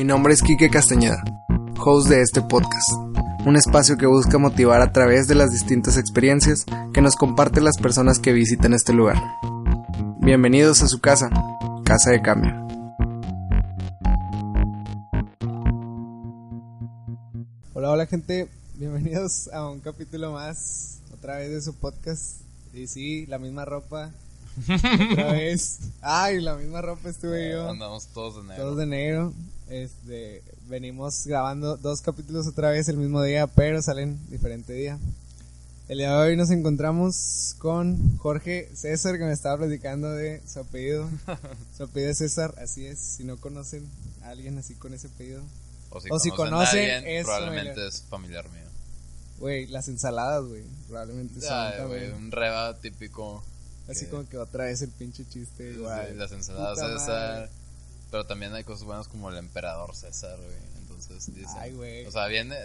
Mi nombre es Quique Castañeda, host de este podcast, un espacio que busca motivar a través de las distintas experiencias que nos comparten las personas que visitan este lugar. Bienvenidos a su casa, Casa de Cambio. Hola, hola gente, bienvenidos a un capítulo más, otra vez de su podcast. Y sí, la misma ropa, otra vez. Ay, la misma ropa estuve yo. Andamos todos de negro. Todos de negro. Este, venimos grabando dos capítulos otra vez el mismo día, pero salen diferente día. El día de hoy nos encontramos con Jorge César, que me estaba platicando de su apellido. su apellido es César, así es. Si no conocen a alguien así con ese apellido. O si, O si conocen, a alguien, es probablemente familiar. es familiar mío. Güey, las ensaladas, güey. Probablemente son Ay, también. güey, un reba típico. Así que- como que otra vez el pinche chiste, sí, güey. las ensaladas Puta César. madre. Pero también hay cosas buenas como el emperador César, güey. Entonces dicen. Ay, güey. O sea, viene.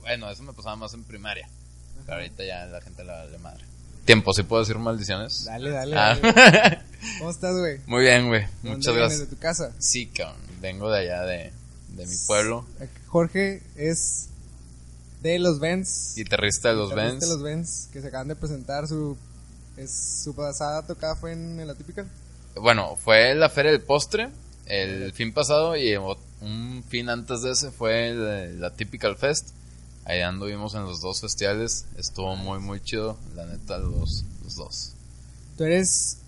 Bueno, eso me pasaba más en primaria. Pero ahorita ya la gente la vale madre. Tiempo, ¿sí puedo decir maldiciones? Dale, dale. Ah. dale. ¿Cómo estás, güey? Muy bien, güey. ¿De dónde Muchas gracias. ¿De tu casa? Sí, cabrón. Vengo de allá de, de mi pueblo. Jorge es de los Vents. Guitarrista de los Benz. de los Vents, que se acaban de presentar su es su pasada tocada fue en, la típica. Bueno, fue la Feria del Postre el fin pasado y un fin antes de ese fue el- la Typical Fest. Ahí anduvimos en los dos festivales. Estuvo muy, muy chido, la neta, los, los dos. Tú eres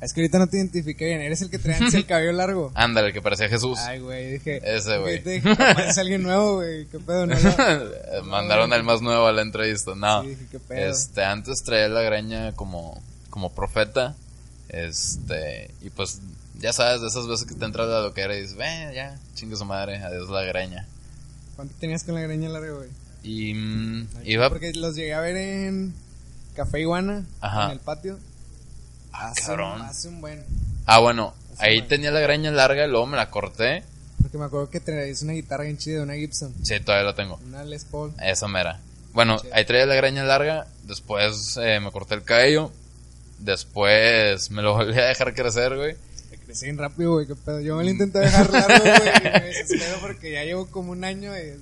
es que ahorita no te identifiqué bien, eres el que trae el cabello largo. Ándale, el que parecía Jesús. Ay, güey, dije. Ese, güey. Es alguien nuevo, güey. ¿Qué pedo? No, no. Mandaron al más nuevo a la entrevista. No, Sí, dije, ¿qué pedo? este, antes traía la greña como, como profeta. Este, y pues, ya sabes, de esas veces que te entra la loquera y dices, ven, ya, chingue su madre, adiós la greña. ¿Cuánto tenías con la greña larga, güey? Y mm, Ay, iba Porque los llegué a ver en Café Iguana, Ajá. en el patio. Ah, Hace, cabrón. hace un buen. Ah, bueno, ahí tenía la greña larga y luego me la corté. Porque me acuerdo que traías una guitarra bien chida, una Gibson. Sí, todavía la tengo. Una Les Paul. Esa mera. Bueno, ahí traía la greña larga. Después eh, me corté el cabello. Después me lo volví a dejar crecer, güey. Crecí bien rápido, güey, qué pedo. Yo me lo intenté dejar largo, güey. y Me desespero porque ya llevo como un año y...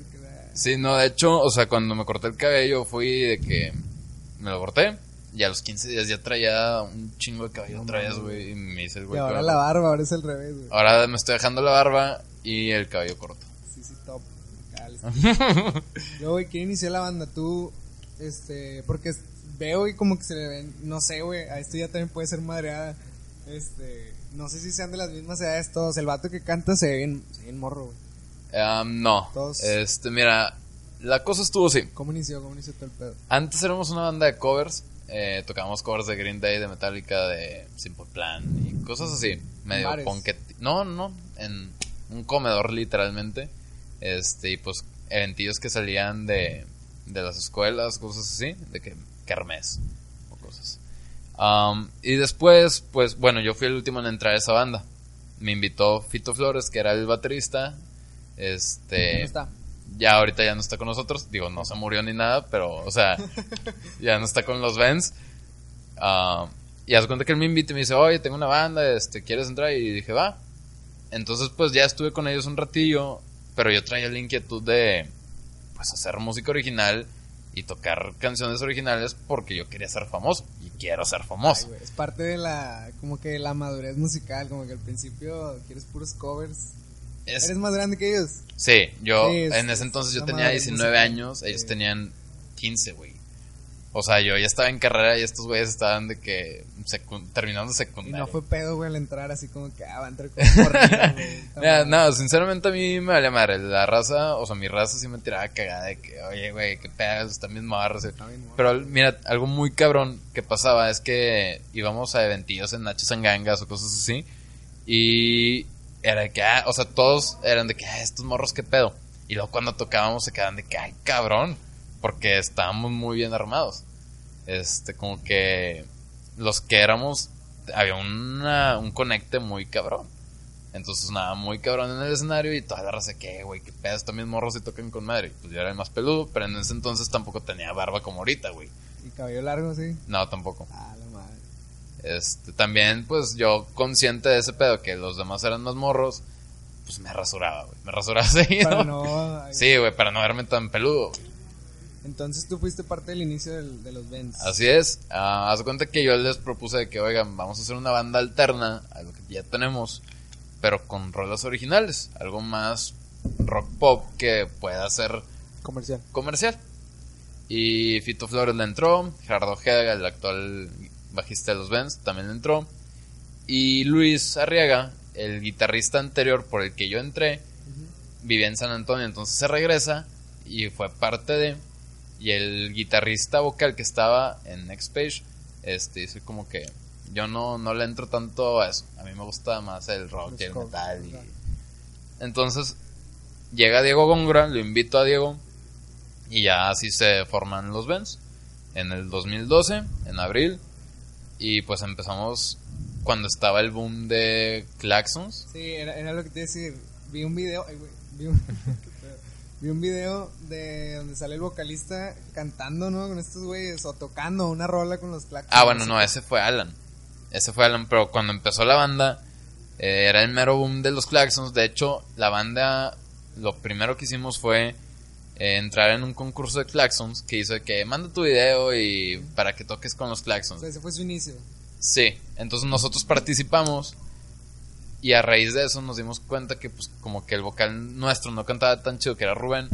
Sí, no, de hecho, o sea, cuando me corté el cabello fui de que me lo corté. Y a los 15 días ya traía un chingo de cabello No otra vez, güey. Y me hice el Y güey. ahora con- la barba, ahora es el revés, güey. Ahora me estoy dejando la barba y el cabello corto. Sí, sí, top. Yo, güey, ¿quién inició la banda? Tú, este... Porque veo y como que se le ven... No sé, güey, a esto ya también puede ser madreada. Este... No sé si sean de las mismas edades todos. El vato que canta se ve bien, se ve bien morro, güey. Am, no. Todos- Este, mira, la cosa estuvo así. ¿Cómo inició? ¿Cómo inició todo el pedo? Antes éramos una banda de covers. Eh, tocábamos covers de Green Day, de Metallica, de Simple Plan y cosas así. Medio bares? punket. No, no. En un comedor, literalmente. Este, y pues eventillos que salían de, de las escuelas, cosas así. De que kermés. Am, y después, pues bueno, yo fui el último en entrar a esa banda. Me invitó Fito Flores, que era el baterista. Este. ¿Dónde está? Ya ahorita ya no está con nosotros. Digo, no se murió ni nada, pero, o sea, ya no está con los Vents. Ah, y haz cuenta que él me invita y me dice, oye, tengo una banda, este, ¿quieres entrar? Y dije, va. Entonces, pues ya estuve con ellos un ratillo, pero yo traía la inquietud de, pues, hacer música original y tocar canciones originales porque yo quería ser famoso y quiero ser Ay, famoso. es parte de la, como que la madurez musical, como que al principio quieres puros covers. Es- ¿Eres más grande que ellos? sí, yo Sí, es- en ese es entonces yo tenía madre 19 musical. años, ellos Sí. tenían 15, güey. O sea, yo ya estaba en carrera y estos güeyes estaban de que secu- terminando Y secundaria. no fue pedo, güey, al entrar así como que, ah, va a entrar con corrido, güey. Mira, no, sinceramente a mí me vale madre. La raza, o sea, mi raza sí me tiraba cagada de que, oye, güey, qué pedos, están bien morros. Pero mira, algo muy cabrón que pasaba es que íbamos a eventillos en Nachos en Gangas o cosas así. Y era de que, ah, o sea, todos eran de que, ah, estos morros, qué pedo. Y luego cuando tocábamos se quedaban de que, ay, cabrón. Porque estábamos muy bien armados. Este, como que los que éramos, había una, un conecte muy cabrón. Entonces, nada, muy cabrón en el escenario y toda la raza que, güey, qué pedo, también morros y tocan con madre. Pues yo era el más peludo, pero en ese entonces tampoco tenía barba como ahorita, güey. Y cabello largo, sí. No, tampoco. Ah, la madre. Este, también, pues yo consciente de ese pedo, que los demás eran más morros, pues me rasuraba, güey. Me rasuraba seguido. Para no... Sí, güey, para no verme tan peludo. güey. Entonces tú fuiste parte del inicio del- de los Vents. Así es. Ah, haz cuenta que yo les propuse de que, oigan, vamos a hacer una banda alterna a lo que ya tenemos, pero con rolas originales. Algo más rock pop que pueda ser Comercial. comercial. Y Fito Flores le entró, Gerardo Ojeda, el actual bajista de los Vents, también le entró. Y Luis Arriaga, el guitarrista anterior por el que yo entré, vivía en San Antonio, entonces se regresa y fue parte de. Y el guitarrista vocal que estaba en Next Page, este, dice como que yo no, no le entro tanto a eso. A mí me gusta más el rock Los y el covers, metal. y- claro. Entonces llega Diego Góngora, lo invito a Diego y ya así se forman los Vents en el 2012, en abril. Y pues empezamos cuando estaba el boom de Claxons. Sí, era, era lo que te iba a decir. Vi un video, ay, güey, vi un, vi un video de donde sale el vocalista cantando, ¿no? Con estos güeyes, o tocando una rola con los claxons. Ah, bueno, no, ese fue Alan. Ese fue Alan, pero cuando empezó la banda, eh, era el mero boom de los Claxons. De hecho, la banda, lo primero que hicimos fue eh, entrar en un concurso de Claxons que hizo de que manda tu video y para que toques con los O Claxons. sea, ese fue su inicio. Sí, entonces nosotros participamos y a raíz de eso nos dimos cuenta que pues como que el vocal nuestro no cantaba tan chido que era Rubén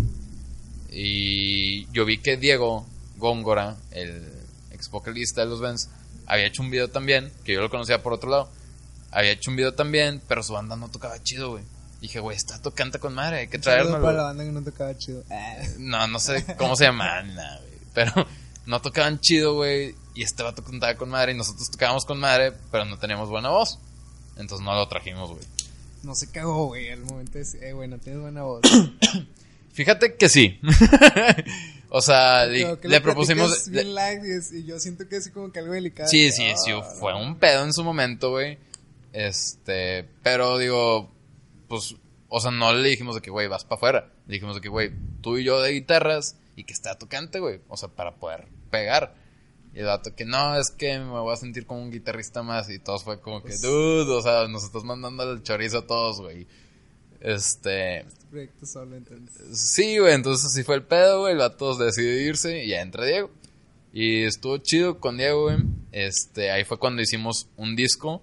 y yo vi que Diego Góngora, el ex vocalista de los Vents, había hecho un video también, que yo lo conocía por otro lado, había hecho un video también, pero su banda no tocaba chido, güey. Dije, güey, está tocando con madre, hay que traernos. para la banda que no tocaba chido. No, no sé cómo se llaman, nah, güey. Pero no tocaban chido, güey. Y este vato cantaba con madre y nosotros tocábamos con madre, pero no teníamos buena voz. Entonces no lo trajimos, güey. no se cagó, güey, al momento decir, eh, güey, no tienes buena voz. Fíjate que sí. o sea, le, le propusimos... bien y, es- yo siento que es como que algo delicado. Sí, sí, sí, ah, fue un pedo en su momento, güey. Este, pero digo, pues, o sea, no le dijimos de que, güey, vas para afuera. Le dijimos de que, güey, tú y yo de guitarras y que está tocante, güey. O sea, para poder pegar. Y el vato que no, es que me voy a sentir como un guitarrista más. Y todos fue como que, Pues- dude, o sea, nos estás mandando el chorizo a todos, güey. Este, Este proyecto solo, entonces. Sí, güey, entonces así fue el pedo, güey. El vato decidió irse y ya entra Diego. Y estuvo chido con Diego, güey. Este, ahí fue cuando hicimos un disco.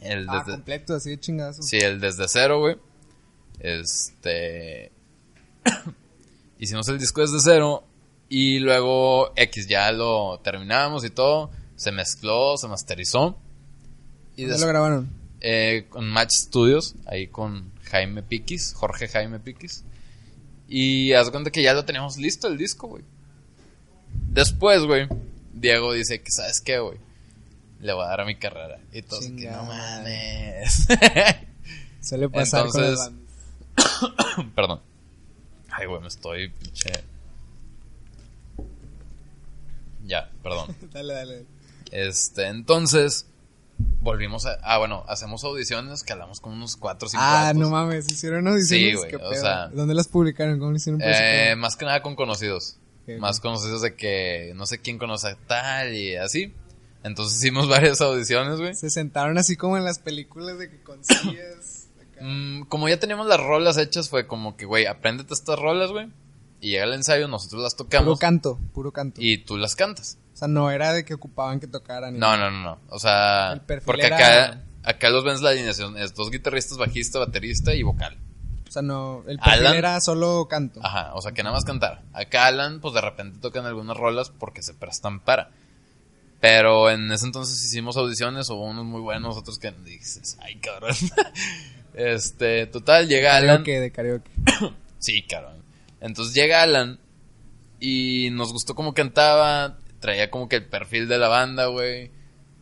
El Ah, desde, completo, así de chingazo. sí, el desde cero, güey. Este. hicimos el disco desde cero. Y luego X ya lo terminamos y todo. Se mezcló, se masterizó. Y ¿Dónde lo grabaron? eh, con Match Studios, ahí con Jaime Piquis, Jorge Jaime Piquis. Y haz cuenta que ya lo teníamos listo el disco, güey. Después, güey, Diego dice que, ¿sabes qué, güey? Le voy a dar a mi carrera. Y todos, que no mames. Suele pasar con Entonces- las bandas. Perdón. Ay, güey, me estoy pinche. Ya, perdón. dale, dale. Este, entonces, volvimos a. Ah, bueno, hacemos audiciones que hablamos con unos 4 o 5 Ah, no mames, hicieron audiciones. Sí, güey, ¿Qué o pedo? sea- ¿Dónde las publicaron? ¿Cómo hicieron? Eh, más que nada con conocidos. Más conocidos de que no sé quién conoce a tal y así. Entonces hicimos varias audiciones, güey. Se sentaron así como en las películas de que consigues. acá. Mm, como ya teníamos las rolas hechas, fue como que, güey, apréndete estas rolas, güey. Y llega el ensayo, nosotros las puro tocamos canto, puro canto. y tú las cantas. O sea, no era de que ocupaban que tocaran. No, no, no, no. O sea, porque era- acá, acá los ves la alineación. Es dos guitarristas, bajista, baterista y vocal. O sea, no. El perfil Alan- era solo canto. Ajá, o sea, que nada más cantar. Acá Alan, pues de repente tocan algunas rolas porque se prestan para. Pero en ese entonces hicimos audiciones, hubo unos muy buenos, otros que dices, ay cabrón. este, total, llega Alan. Karaoke, de karaoke. Sí, cabrón. Entonces llega Alan y nos gustó cómo cantaba, traía como que el perfil de la banda, güey.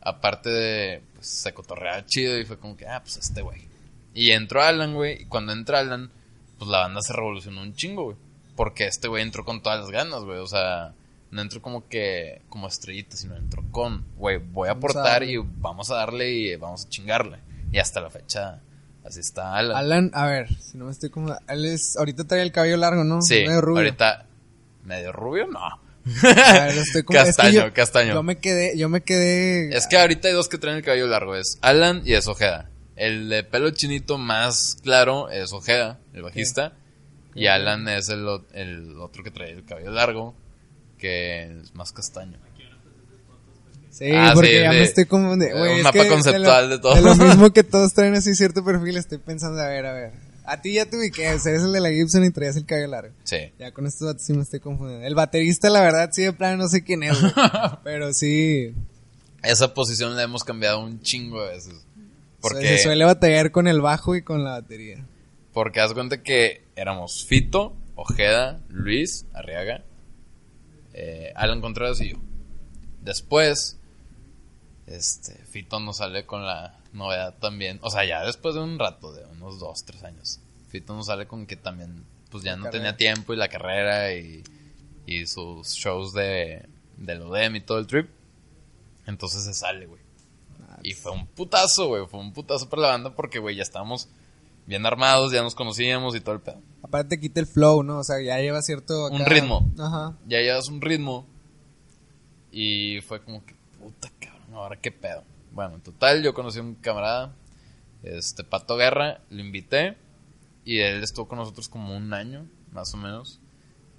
Aparte de, pues se cotorreaba chido y fue como que, ah, pues este güey. Y entró Alan, güey, y cuando entra Alan, pues la banda se revolucionó un chingo, güey. Porque este güey entró con todas las ganas, güey. O sea, no entró como que, como estrellita, sino entró con, güey, voy a aportar y vamos a darle y vamos a chingarle. Y hasta la fecha, así está Alan. Alan, a ver, si no me estoy como. Él es. Ahorita trae el cabello largo, ¿no? Sí, Medio rubio. ahorita, medio rubio, no. A ver, estoy como- es que Castaño, yo- castaño. Yo me quedé, yo me quedé. Es que ahorita hay dos que traen el cabello largo, es Alan y es Ojeda. El de pelo chinito más claro es Ojeda, el bajista. Y Alan es el, el otro que trae el cabello largo, que es más castaño. Sí, Ah, porque sí, ya de- me estoy confundiendo. un Güey, es mapa conceptual lo, de todo. De lo mismo que todos traen así cierto perfil, estoy pensando, a ver, a ver. A ti ya te ubiqué, eres el de la Gibson y traías el cabello largo. Sí. Ya con estos datos sí me estoy confundiendo. El baterista, la verdad, sí, de plano no sé quién es. Pero sí, Esa posición la hemos cambiado un chingo de veces. Porque, se suele batallar con el bajo y con la batería. porque haz cuenta que éramos Fito, Ojeda, Luis, Arriaga, eh, Alan Contreras y yo. Después, este, Fito nos sale con la novedad también. O sea, ya después de un rato, de unos dos, tres años. Fito nos sale con que también, pues ya no carrera. tenía tiempo y la carrera y, y sus shows de, del ODEM y todo el trip. Entonces se sale, güey. Y fue un putazo, güey. Fue un putazo para la banda porque, güey, ya estábamos bien armados, ya nos conocíamos y todo el pedo. Aparte quita el flow, ¿no? O sea, ya lleva cierto... Un ritmo. Ajá. Ya llevas un ritmo. Y fue como que, puta ahora qué pedo. Bueno, en total, yo conocí a un camarada, este Pato Guerra, lo invité. Y él estuvo con nosotros como un año, más o menos.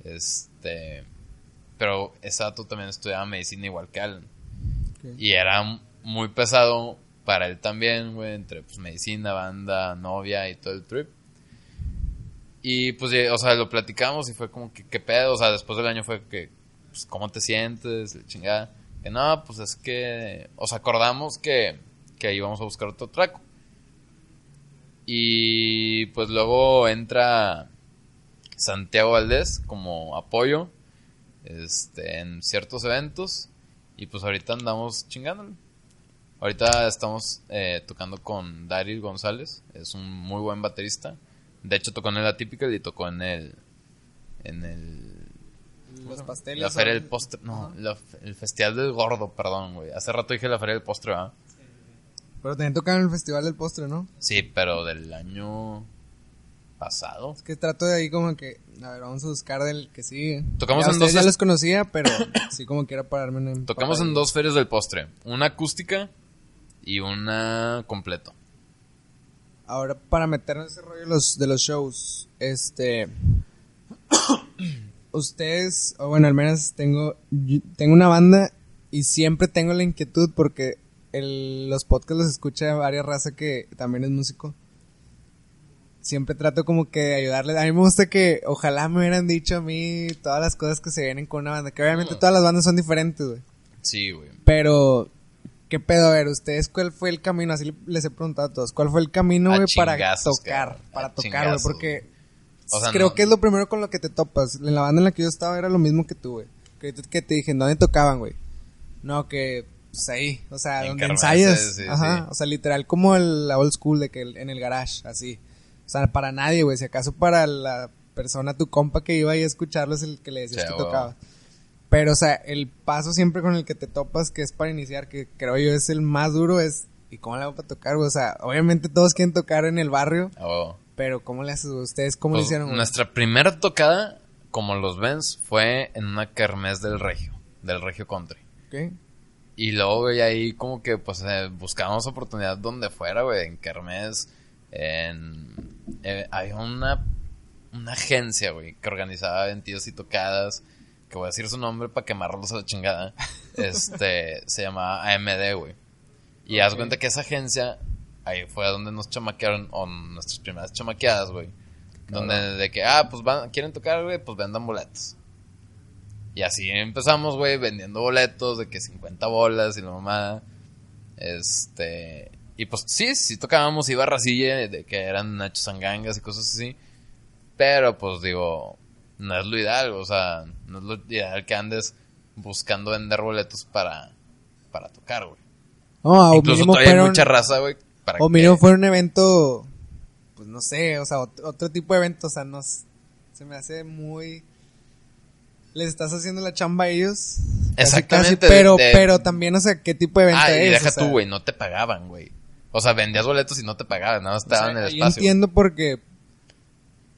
Este. Pero ese dato también estudiaba medicina igual que Alan. Y era muy pesado para él también, güey, entre pues medicina, banda, novia y todo el trip. Y pues, o sea, lo platicamos y fue como que, ¿qué pedo? O sea, después del año fue que, pues, ¿cómo te sientes? La Chingada. Que no, pues es que, o sea, acordamos que, que íbamos a buscar otro traco. Y pues luego entra Santiago Valdés como apoyo este, en ciertos eventos. Y pues ahorita andamos chingándole. Ahorita estamos eh, tocando con Daryl González. Es un muy buen baterista. De hecho tocó en el Atypical y tocó en el... En el... Los pasteles. La feria del postre. No, la- el festival del gordo, perdón, güey. Hace rato dije la feria del postre, ¿verdad? Pero también tocaron en el Festival del Postre, ¿no? Sí, pero del año pasado. Es que trato de ahí como que, a ver, vamos a buscar del que sigue. Tocamos Ya en dos ya los conocía, pero sí como quiera pararme en Tocamos en dos ferias del postre. Una acústica y una completo. Ahora, para meternos en ese rollo de los, de los shows, este... ustedes, o bueno, al menos tengo, tengo una banda y siempre tengo la inquietud porque el- los podcasts los escucha varias raza que también es músico. Siempre trato como que de ayudarles. A mí me gusta que ojalá me hubieran dicho a mí todas las cosas que se vienen con una banda. Que obviamente todas las bandas son diferentes, güey. Sí, güey. Pero, ¿qué pedo? A ver, ¿ustedes cuál fue el camino? Así les he preguntado a todos. ¿Cuál fue el camino, güey, para tocar? Para tocar, güey, porque O sea, creo no- que es lo primero con lo que te topas. En la banda en la que yo estaba era lo mismo que tú, güey. Que, que te dije, ¿en dónde tocaban, güey? No, que, pues ahí, o sea, En donde ensayas. sí, Ajá, sí. o sea, literal, como el, la old school de que el- en el garage, así. O sea, para nadie, güey. Si acaso para la persona, tu compa que iba ahí a escucharlo es el que le decías que tocaba. Pero, o sea, el paso siempre con el que te topas, que es para iniciar, que creo yo es el más duro, es ¿y cómo le hago para tocar, güey? O sea, obviamente todos quieren tocar en el barrio, Oh. Pero ¿cómo le haces? ¿Ustedes cómo Pues, le hicieron, güey? nuestra primera tocada, como los Vens, fue en una kermés del Regio, del Regio Country. Ok. Y luego, güey, ahí como que, pues, eh, buscábamos oportunidad donde fuera, güey, en kermés, en... eh, había una, una agencia, güey, que organizaba eventos y tocadas, que voy a decir su nombre para quemarlos a la chingada. Este, se llamaba AMD, güey. Y haz Ok. cuenta que esa agencia, ahí fue donde nos chamaquearon, o nuestras primeras chamaqueadas, güey. Donde de que, ah, pues van, quieren tocar, güey, pues vendan boletos. Y así empezamos, güey, vendiendo boletos de que 50 bolas y la mamada. Este. Y pues sí, sí tocábamos, iba racilla de que eran nachos sangangas y cosas así. Pero pues digo, no es lo ideal, o sea, no es lo ideal que andes buscando vender boletos para, para tocar, güey. No, Incluso todavía hay mucha raza, güey. Para o que- mínimo fue un evento, pues no sé, o sea, otro, otro tipo de evento, o sea, no, s- se me hace muy... Les estás haciendo la chamba a ellos. Exactamente, casi, pero, de- pero también, o sea, ¿qué tipo de evento Ah, y es? deja O sea, tú, güey, no te pagaban, güey. O sea, vendías boletos y no te pagaban, nada más o te sea, daban el yo espacio. entiendo porque,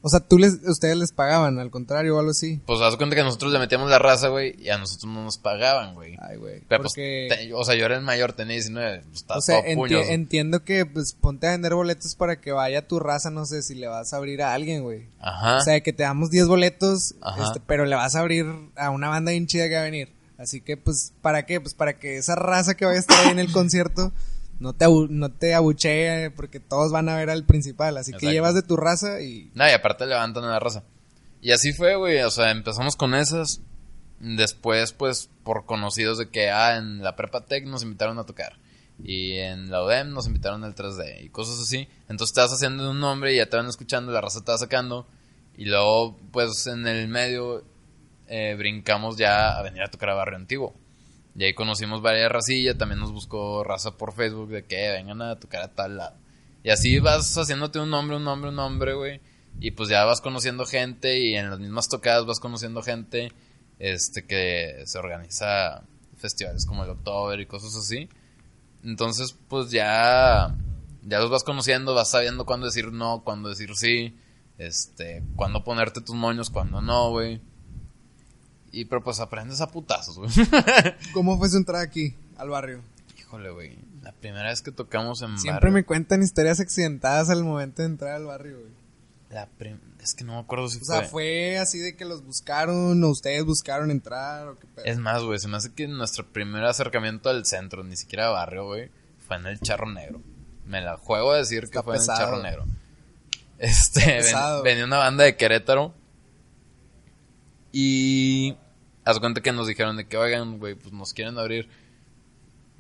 O sea, tú les, ustedes les pagaban, al contrario, o algo así. Pues haz cuenta que nosotros le metíamos la raza, güey, y a nosotros no nos pagaban, güey. Ay, güey. Pero pues, Porque, te- o sea, yo era el mayor, tenía 19, pues o sea, todo enti- puños. entiendo que, pues, ponte a vender boletos para que vaya tu raza, no sé, si le vas a abrir a alguien, güey. Ajá. O sea, que te damos 10 boletos, este, pero le vas a abrir a una banda bien chida que va a venir. Así que, pues, ¿para qué? Pues para que esa raza que vaya a estar ahí en el concierto no te, no te abuchee, porque todos van a ver al principal. Así que llevas de tu raza y... No, y aparte levantan a la raza. Y así fue, güey. O sea, empezamos con esas. Después, pues, por conocidos de que, ah, en la Prepa Tech nos invitaron a tocar. Y en la UDEM nos invitaron al 3D y cosas así. Entonces te vas haciendo un nombre y ya te van escuchando, la raza te va sacando. Y luego, pues, en el medio eh, brincamos ya a venir a tocar a Barrio Antiguo. Y ahí conocimos varias racillas, también nos buscó raza por Facebook de que vengan a tocar a tal lado. Y así vas haciéndote un nombre, un nombre, un nombre, güey. Y pues ya vas conociendo gente y en las mismas tocadas vas conociendo gente este que se organiza festivales como el October y cosas así. Entonces, pues ya ya los vas conociendo, vas sabiendo cuándo decir no, cuándo decir sí, este, cuándo ponerte tus moños, cuándo no, güey. Y pero pues aprendes a putazos, güey. ¿Cómo fue su entrada aquí, al barrio? Híjole, güey. La primera vez que tocamos en Siempre barrio- me cuentan historias accidentadas al momento de entrar al barrio, güey. La prim- Es que no me acuerdo si O sea, fue... fue así de que los buscaron o ustedes buscaron entrar o qué pedo. Es más, güey, se me hace que nuestro primer acercamiento al centro, ni siquiera barrio, güey, fue en el Charro Negro. Me la juego a decir que fue en el Charro Negro. Este, ven- venía una banda de Querétaro y haz cuenta que nos dijeron de que, oigan, güey, pues nos quieren abrir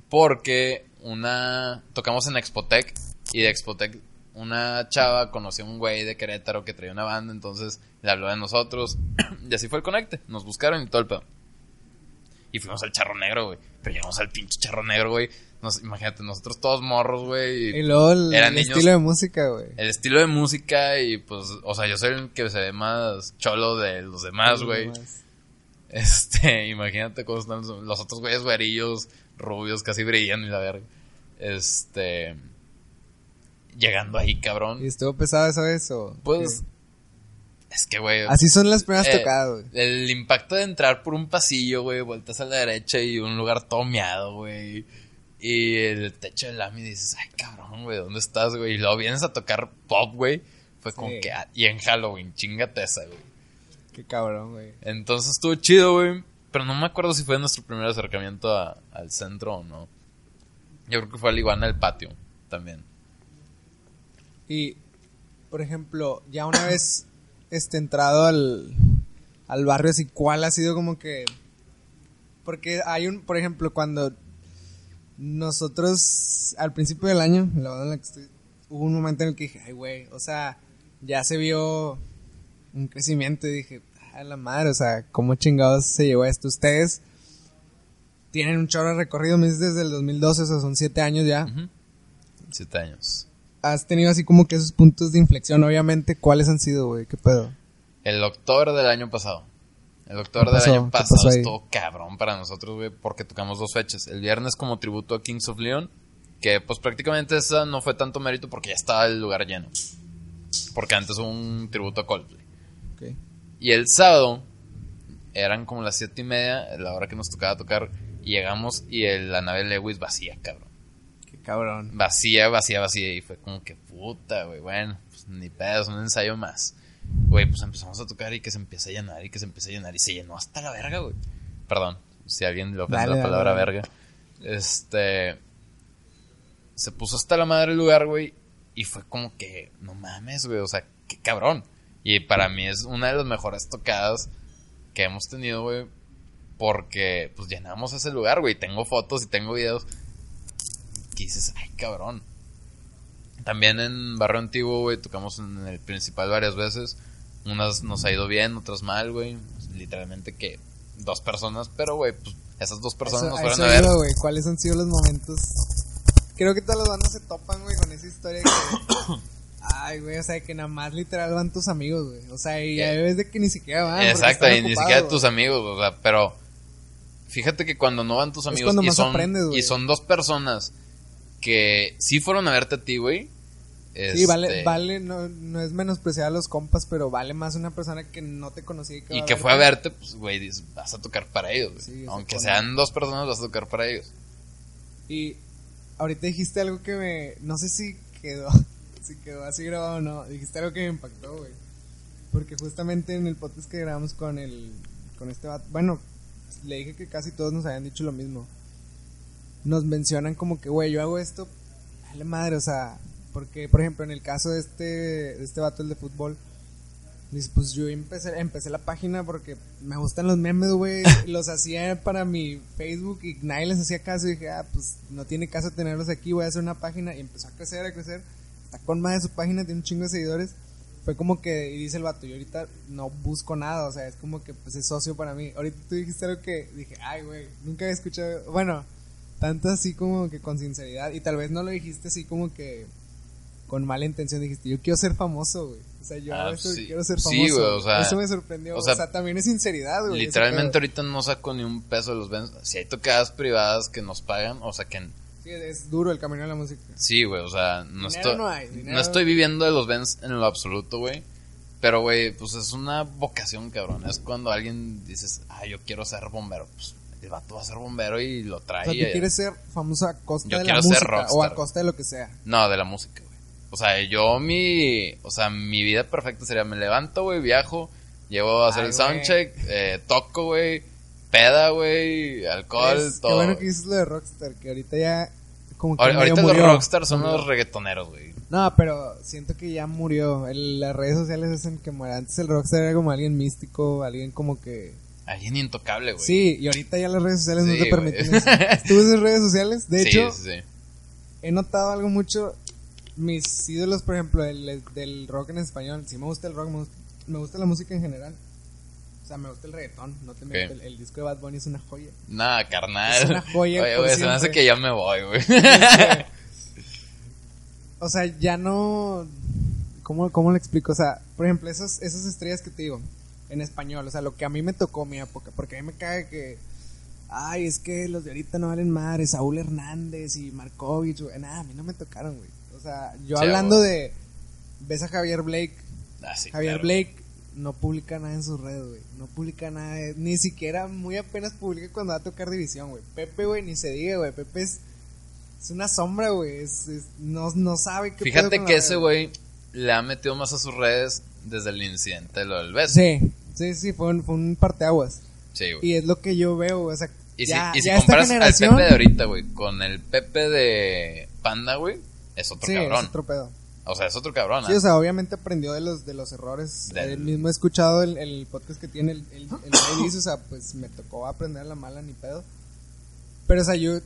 porque una... Tocamos en Expotec y de Expotec una chava conoció a un güey de Querétaro que traía una banda, entonces le habló de nosotros y así fue el conecte. Nos buscaron y todo el pedo. Y fuimos al charro negro, güey. Pero llegamos al pinche charro negro, güey. Nos, imagínate, nosotros todos morros, güey. Y luego el, Eran el niños- estilo de música, güey. El estilo de música y pues, o sea, yo soy el que se ve más cholo de los demás, güey. Este, imagínate cómo están los- otros güeyes güerillos, rubios, casi brillan y la verga. Este, llegando ahí, cabrón. ¿Y estuvo pesado esa vez o...? Pues, qué? es que, güey. Así son las primeras eh, tocadas, güey. El impacto de entrar por un pasillo, güey, vueltas a la derecha y un lugar todo meado, güey. Y el techo de lámina y dices, ay, cabrón, güey, ¿dónde estás, güey? Y luego vienes a tocar pop, güey. Fue como Sí. que, ah, y en Halloween, chingate esa, güey. Qué cabrón, güey. Entonces estuvo chido, güey. Pero no me acuerdo si fue nuestro primer acercamiento a- al centro o no. Yo creo que fue al Iguana del patio también. Y, por ejemplo, ya una vez este, entrado al, al barrio, así, ¿cuál ha sido como que...? Porque hay un, por ejemplo, cuando nosotros, al principio del año, la banda en la que estoy, hubo un momento en el que dije, ay, güey, o sea, ya se vio un crecimiento y dije, a la madre, o sea, ¿cómo chingados se llegó a esto? Ustedes tienen un chorro de recorrido, me dices desde el 2012, o sea, son siete años ya. Siete años. has tenido así como que esos puntos de inflexión, obviamente, ¿cuáles han sido, güey? ¿Qué pedo? El octubre del año pasado. El octubre ¿Qué del año ¿Qué pasado estuvo cabrón para nosotros, güey, porque tocamos dos fechas. El viernes como tributo a Kings of Leon, que pues prácticamente esa no fue tanto mérito porque ya estaba el lugar lleno. Porque antes hubo un tributo a Coldplay. Y el sábado eran como las siete y media, la hora que nos tocaba tocar, y llegamos y el- la nave Lewis vacía, cabrón. Qué cabrón. Vacía, vacía, vacía. Y fue como que puta, güey. Bueno, pues ni pedo, es un ensayo más. Güey, pues empezamos a tocar y que se empieza a llenar y que se empieza a llenar. Y se llenó hasta la verga, güey. Perdón, si alguien le ofende la palabra dale. verga. Este. Se puso hasta la madre el lugar, güey. Y fue como que, no mames, güey. O sea, qué cabrón. Y para mí es una de las mejores tocadas que hemos tenido, güey. Porque, pues llenamos ese lugar, güey. Tengo fotos y tengo videos que dices, ay, cabrón. También en Barrio Antiguo, güey, tocamos en el principal varias veces. Unas nos ha ido bien, otras mal, güey. Literalmente que dos personas, pero, güey, pues esas dos personas Eso- nos fueron a ver. iba, güey. ¿Cuáles han sido los momentos? Creo que todas las bandas se topan, güey, con esa historia que... Ay, güey, o sea, que nada más literal van tus amigos, güey. O sea, y hay veces de que ni siquiera van. Exacto, y ni siquiera güey. tus amigos, o sea, pero fíjate que cuando no van tus amigos y son, aprendes, y son dos personas que sí fueron a verte a ti, güey, Sí, vale, Este, vale, no, no es menospreciar a los compas, pero vale más una persona que no te conocía y que, Y fue a verte. pues, güey, vas a tocar para ellos. Sí, Aunque sean dos personas, vas a tocar para ellos. Y ahorita dijiste algo que me. No sé si quedó. Si quedó así grabado o no. Dijiste algo que me impactó, güey. Porque justamente en el podcast que grabamos con el. Con este vato. Bueno, le dije que casi todos nos habían dicho lo mismo. Nos mencionan como que, güey, yo hago esto. Dale madre, o sea. Porque, por ejemplo, en el caso de este, de este vato, el de fútbol. Dice, pues yo empecé, empecé la página porque me gustan los memes, güey. Los hacía para mi Facebook y nadie les hacía caso. Y dije, ah, pues no tiene caso tenerlos aquí, voy a hacer una página. Y empezó a crecer, a crecer. Está con más de su página, tiene un chingo de seguidores. Fue como que, y dice el vato, yo ahorita no busco nada, o sea, es como que pues es socio para mí. Ahorita tú dijiste algo que dije, ay, güey, nunca había escuchado, bueno, tanto así como que con sinceridad. Y tal vez no lo dijiste así como que con mala intención, dijiste, yo quiero ser famoso, güey. O sea, yo Ah, sí. quiero ser Sí, famoso. güey, o sea, Eso me sorprendió. o O sea, también es sinceridad, güey. Literalmente ahorita no saco ni un peso de los Benz. Si hay tocadas privadas que nos pagan, o sea, que Sí, es duro el camino de la música. sí, güey, o sea, no Dinero estoy no hay, dinero- no estoy viviendo de los Benz en lo absoluto, güey. Pero, güey, pues es una vocación, cabrón. Es cuando alguien dices, ah, yo quiero ser bombero. Pues el vato va a ser bombero y lo trae. O sea, tú allá. quieres ser famoso a costa Yo de quiero la ser música o rockstar. a costa de lo que sea. No, de la música, güey. O sea, yo mi. O sea, mi vida perfecta sería: me levanto, güey, viajo, llevo a hacer Ay, el soundcheck, eh, toco, güey, peda, güey, alcohol, Es- todo. Qué bueno que dices lo de Rockstar, que ahorita ya como que Ahor- medio Ahorita los murió. rockstars son Murió. los reggaetoneros, güey. No, pero siento que ya murió. El- las redes sociales hacen que muera. Antes el rockstar era como alguien místico, alguien como que... Alguien intocable, güey. Sí, y ahorita ya las redes sociales no te permiten eso. ¿Tú usas redes sociales? De Sí, hecho, sí, sí. he notado algo mucho. Mis ídolos, por ejemplo, el, del rock en español. Sí me gusta el rock, me gusta, me gusta la música en general. O sea, me gusta el reggaetón. No te miento, Ok. el, el disco de Bad Bunny es una joya. Nada, carnal. Es una joya Oye, güey, se me hace que ya me voy, güey. O sea, ya no. ¿Cómo, ¿Cómo le explico? O sea, por ejemplo, esas, esas estrellas que te digo en español, o sea, lo que a mí me tocó mi época, porque a mí me caga que. Ay, es que los de ahorita no valen madre, Saúl Hernández y Markovich, güey. Nada, a mí no me tocaron, güey. O sea, yo Sí, hablando güey. de. Ves a Javier Blake. Ah, sí, Javier claro. Blake no publica nada en sus redes, güey. No publica nada. de- ni siquiera muy apenas publica cuando va a tocar división, güey. Pepe, güey, ni se diga, güey. Pepe es. Es una sombra, güey. Es, es- no, no sabe qué Fíjate que ese güey le ha metido más a sus redes desde el incidente de lo del beso. Sí, sí, sí, fue un, fue un parteaguas. Sí, güey. Y es lo que yo veo, güey. O sea, Y ya, si, y si ya esta comparas generación. al Pepe de ahorita, güey, con el Pepe de Panda, güey, es otro sí, cabrón. es otro pedo. O sea, es otro cabrón. Sí, ¿eh? o sea, obviamente aprendió de los, de los errores. Del- Él mismo he escuchado el, el podcast que tiene el, el, el o sea, pues me tocó aprender a la mala ni pedo. Pero, o sea, yo,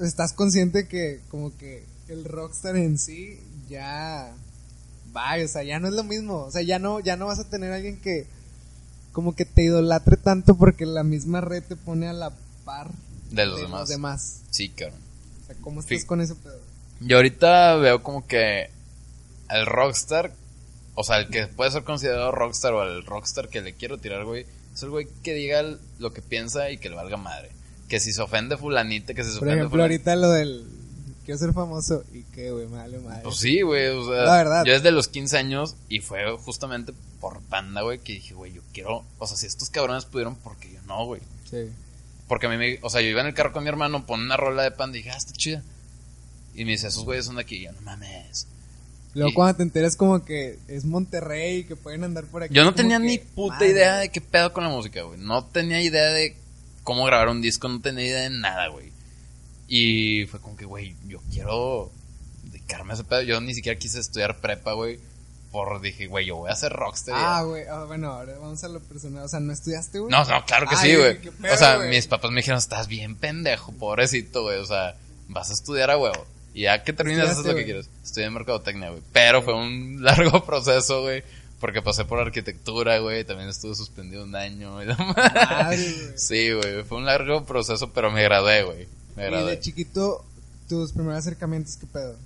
estás consciente que como que el rockstar en sí ya va, o sea, ya no es lo mismo. O sea, ya no, ya no vas a tener a alguien que como que te idolatre tanto porque la misma red te pone a la par de los demás. demás. Sí, cabrón. O sea, ¿cómo estás Sí. con ese pedo? Yo ahorita veo como que al rockstar, o sea, el que puede ser considerado rockstar o al rockstar que le quiero tirar, güey, es el güey que diga lo que piensa y que le valga madre. Que si se ofende fulanita, que si se Por ofende ejemplo, fulanita. ahorita lo del quiero ser famoso y que, güey, me vale madre. Pues sí, güey, o sea, La verdad. yo desde los 15 años y fue justamente por Panda, güey, que dije, güey, yo quiero, o sea, si estos cabrones pudieron, porque yo no, güey? Sí. Porque a mí me, o sea, yo iba en el carro con mi hermano, pone una rola de Panda y dije, ah, está chida. Y me dice, esos güeyes son de aquí, y yo, no mames. Luego Y- cuando te enteras como que es Monterrey, que pueden andar por aquí. Yo no tenía que, ni puta madre. idea de qué pedo con la música, güey. No tenía idea de cómo grabar un disco, no tenía idea de nada, güey. Y fue como que, güey, yo quiero dedicarme a ese pedo. Yo ni siquiera quise estudiar prepa, güey. Por dije, güey, yo voy a ser rockstar. Ah, güey, ah, bueno, ahora vamos a lo personal. O sea, ¿no estudiaste, güey? no, no, claro que Ay, sí, güey. O sea, mis papás me dijeron, estás bien pendejo, pobrecito, güey. O sea, vas a estudiar a huevo. Y ya que terminas, haces lo que quieres. Estudié en mercadotecnia, güey. Pero fue un largo proceso, güey. Porque pasé por arquitectura, güey. También estuve suspendido un año. y la madre. Güey. Sí, güey, fue un largo proceso, pero me gradué, güey. Me Y de chiquito, tus primeros acercamientos, ¿qué pedo?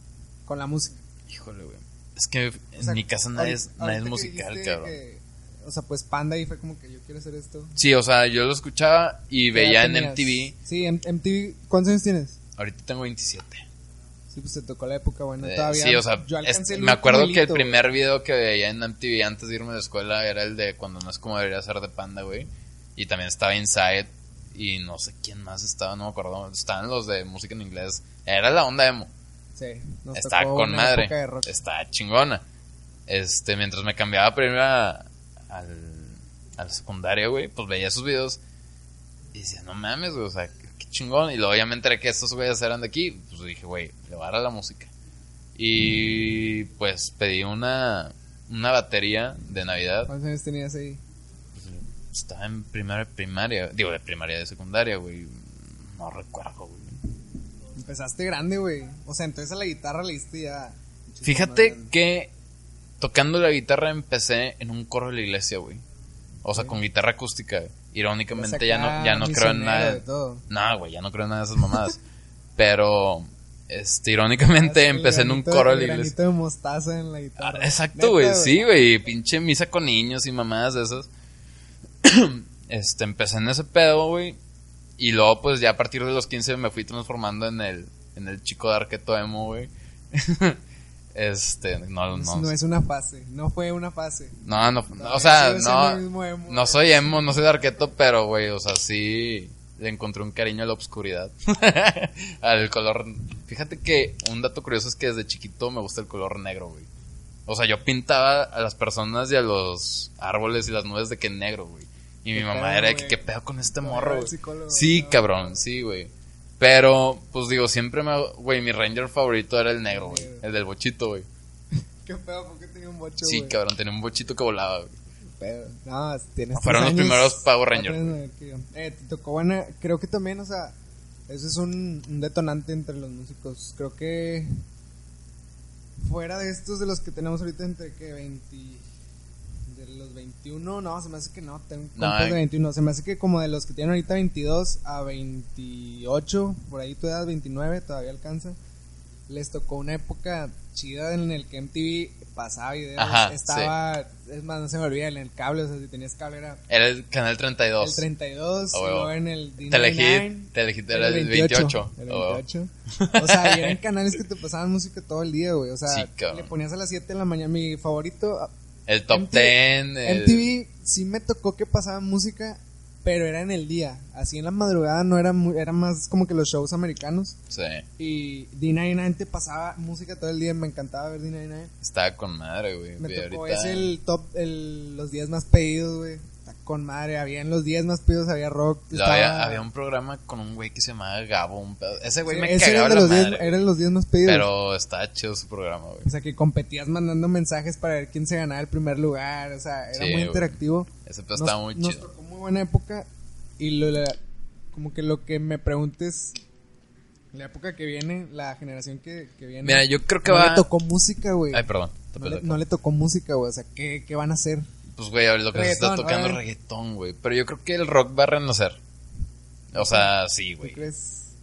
Con la música. Híjole, güey. Es que en O sea, mi casa nadie es, nadie es musical, cabrón. que- o sea, pues Panda y fue como que yo quiero hacer esto. Sí, o sea, yo lo escuchaba y ¿Qué edad veía en tenías? MTV. Sí, en MTV. ¿Cuántos años tienes? Ahorita tengo 27. Sí, pues te tocó la época buena Eh, todavía. sí, o sea, yo es- me acuerdo que el primer video que veía en MTV antes de irme a la escuela era el de cuando no es como debería ser de Panda, güey. Y también estaba Inside y no sé quién más estaba, no me acuerdo. Estaban los de música en inglés. Era la onda emo. Sí, nos Está tocó con madre. de rock. Está chingona. Este, mientras me cambiaba ir a, al, a la secundaria, güey, pues veía esos videos y decía, no mames, güey, o sea, qué, chingón. Y luego ya me enteré que estos güeyes eran de aquí. Pues dije, güey, le voy a dar a la música. Y pues pedí una, una batería de Navidad. ¿Cuántos años tenías ahí? Pues, estaba en primera primaria, digo, de primaria de secundaria, güey. No recuerdo, güey. Empezaste grande, güey. O sea, entonces a la guitarra le diste ya. Fíjate que tocando la guitarra empecé en un coro de la iglesia, güey. O sea, Sí. con guitarra acústica. Irónicamente ya no, ya no creo en nada. de todo. Güey, ya no creo en nada de esas mamadas. Pero, este, irónicamente El empecé en un coro de la iglesia. de mostaza en la Ah, guitarra. Exacto, Neta, güey, sí, güey. Pinche misa con niños y mamadas de esas. este, empecé en ese pedo, güey. Y luego, pues ya a partir de los 15 me fui transformando en el, en el chico de arqueto emo, güey. este, no, no. no es una fase, no fue una fase. No, no, Todavía o sea, no, emo, no soy emo, no soy de arqueto, pero, güey, o sea, sí le encontré un cariño a la oscuridad. Al color. Fíjate que un dato curioso es que desde chiquito me gusta el color negro, güey. O sea, yo pintaba a las personas y a los árboles y las nubes de que negro, güey. Y mi mamá pedo, era de que. ¿qué pedo con este No, morro, Sí, no. cabrón, sí, güey. Pero, pues digo, siempre me. Güey, mi ranger favorito era el negro, güey. El del bochito, güey. Qué pedo, porque tenía un bocho, Sí, cabrón, tenía un bochito que volaba, güey. Pedo. No, tienes Fueron los primeros Power Rangers. Eh, te tocó buena. Creo que también, o sea, eso es un, un detonante entre los músicos. Creo que fuera de estos de los que tenemos ahorita entre que 20 de los 21, no, se me hace que no, tengo No, eh. de 21, se me hace que como de los que tienen ahorita 22 a 28, por ahí tu edad 29 todavía alcanza. Les tocó una época chida en el que MTV pasaba videos, Ajá, estaba, es más, no se me olvida, en el cable, o sea, si tenías cable era Era el canal 32. el 32, A y huevo. luego en el D99, Telehit, Telehit era el 28. El a huevo. 28. O sea, y eran canales que te pasaban música todo el día, güey. O sea, Sí, le ponías a las 7 de la mañana. Mi favorito, El top MTV 10. el- MTV, sí me tocó que pasaban música, pero era en el día. Así en la madrugada no era muy, era más como que los shows americanos. Sí, Y D99 te pasaba música todo el día. Me encantaba ver D99. estaba con madre, güey. Me tocó, ahorita- es el top, el, los 10 más pedidos, güey. Está con madre. Había en los 10 más pedidos, había rock. Estaba- había, había un programa con un güey que se llamaba Gabo. Un pedo. Ese güey Sí, me ese cagaba era, de la los 10, madre. eran los 10 más pedidos. Pero estaba chido su programa, güey. O sea, que competías mandando mensajes para ver quién se ganaba el primer lugar. O sea, era Sí, muy güey. interactivo. Ese pedo Nos- estaba muy nos chido. tocó muy buena época. Y lo, la- como que lo que me preguntes, la época que viene, la generación que, que viene. Mira, yo creo que no va. le tocó música, güey. Ay, perdón. No le, no le tocó música, güey. O sea, ¿qué, qué van a hacer? Pues, güey, lo que se está tocando es reggaetón, güey. Pero yo creo que el rock va a renacer. O sea, sí, ¿Tú güey. O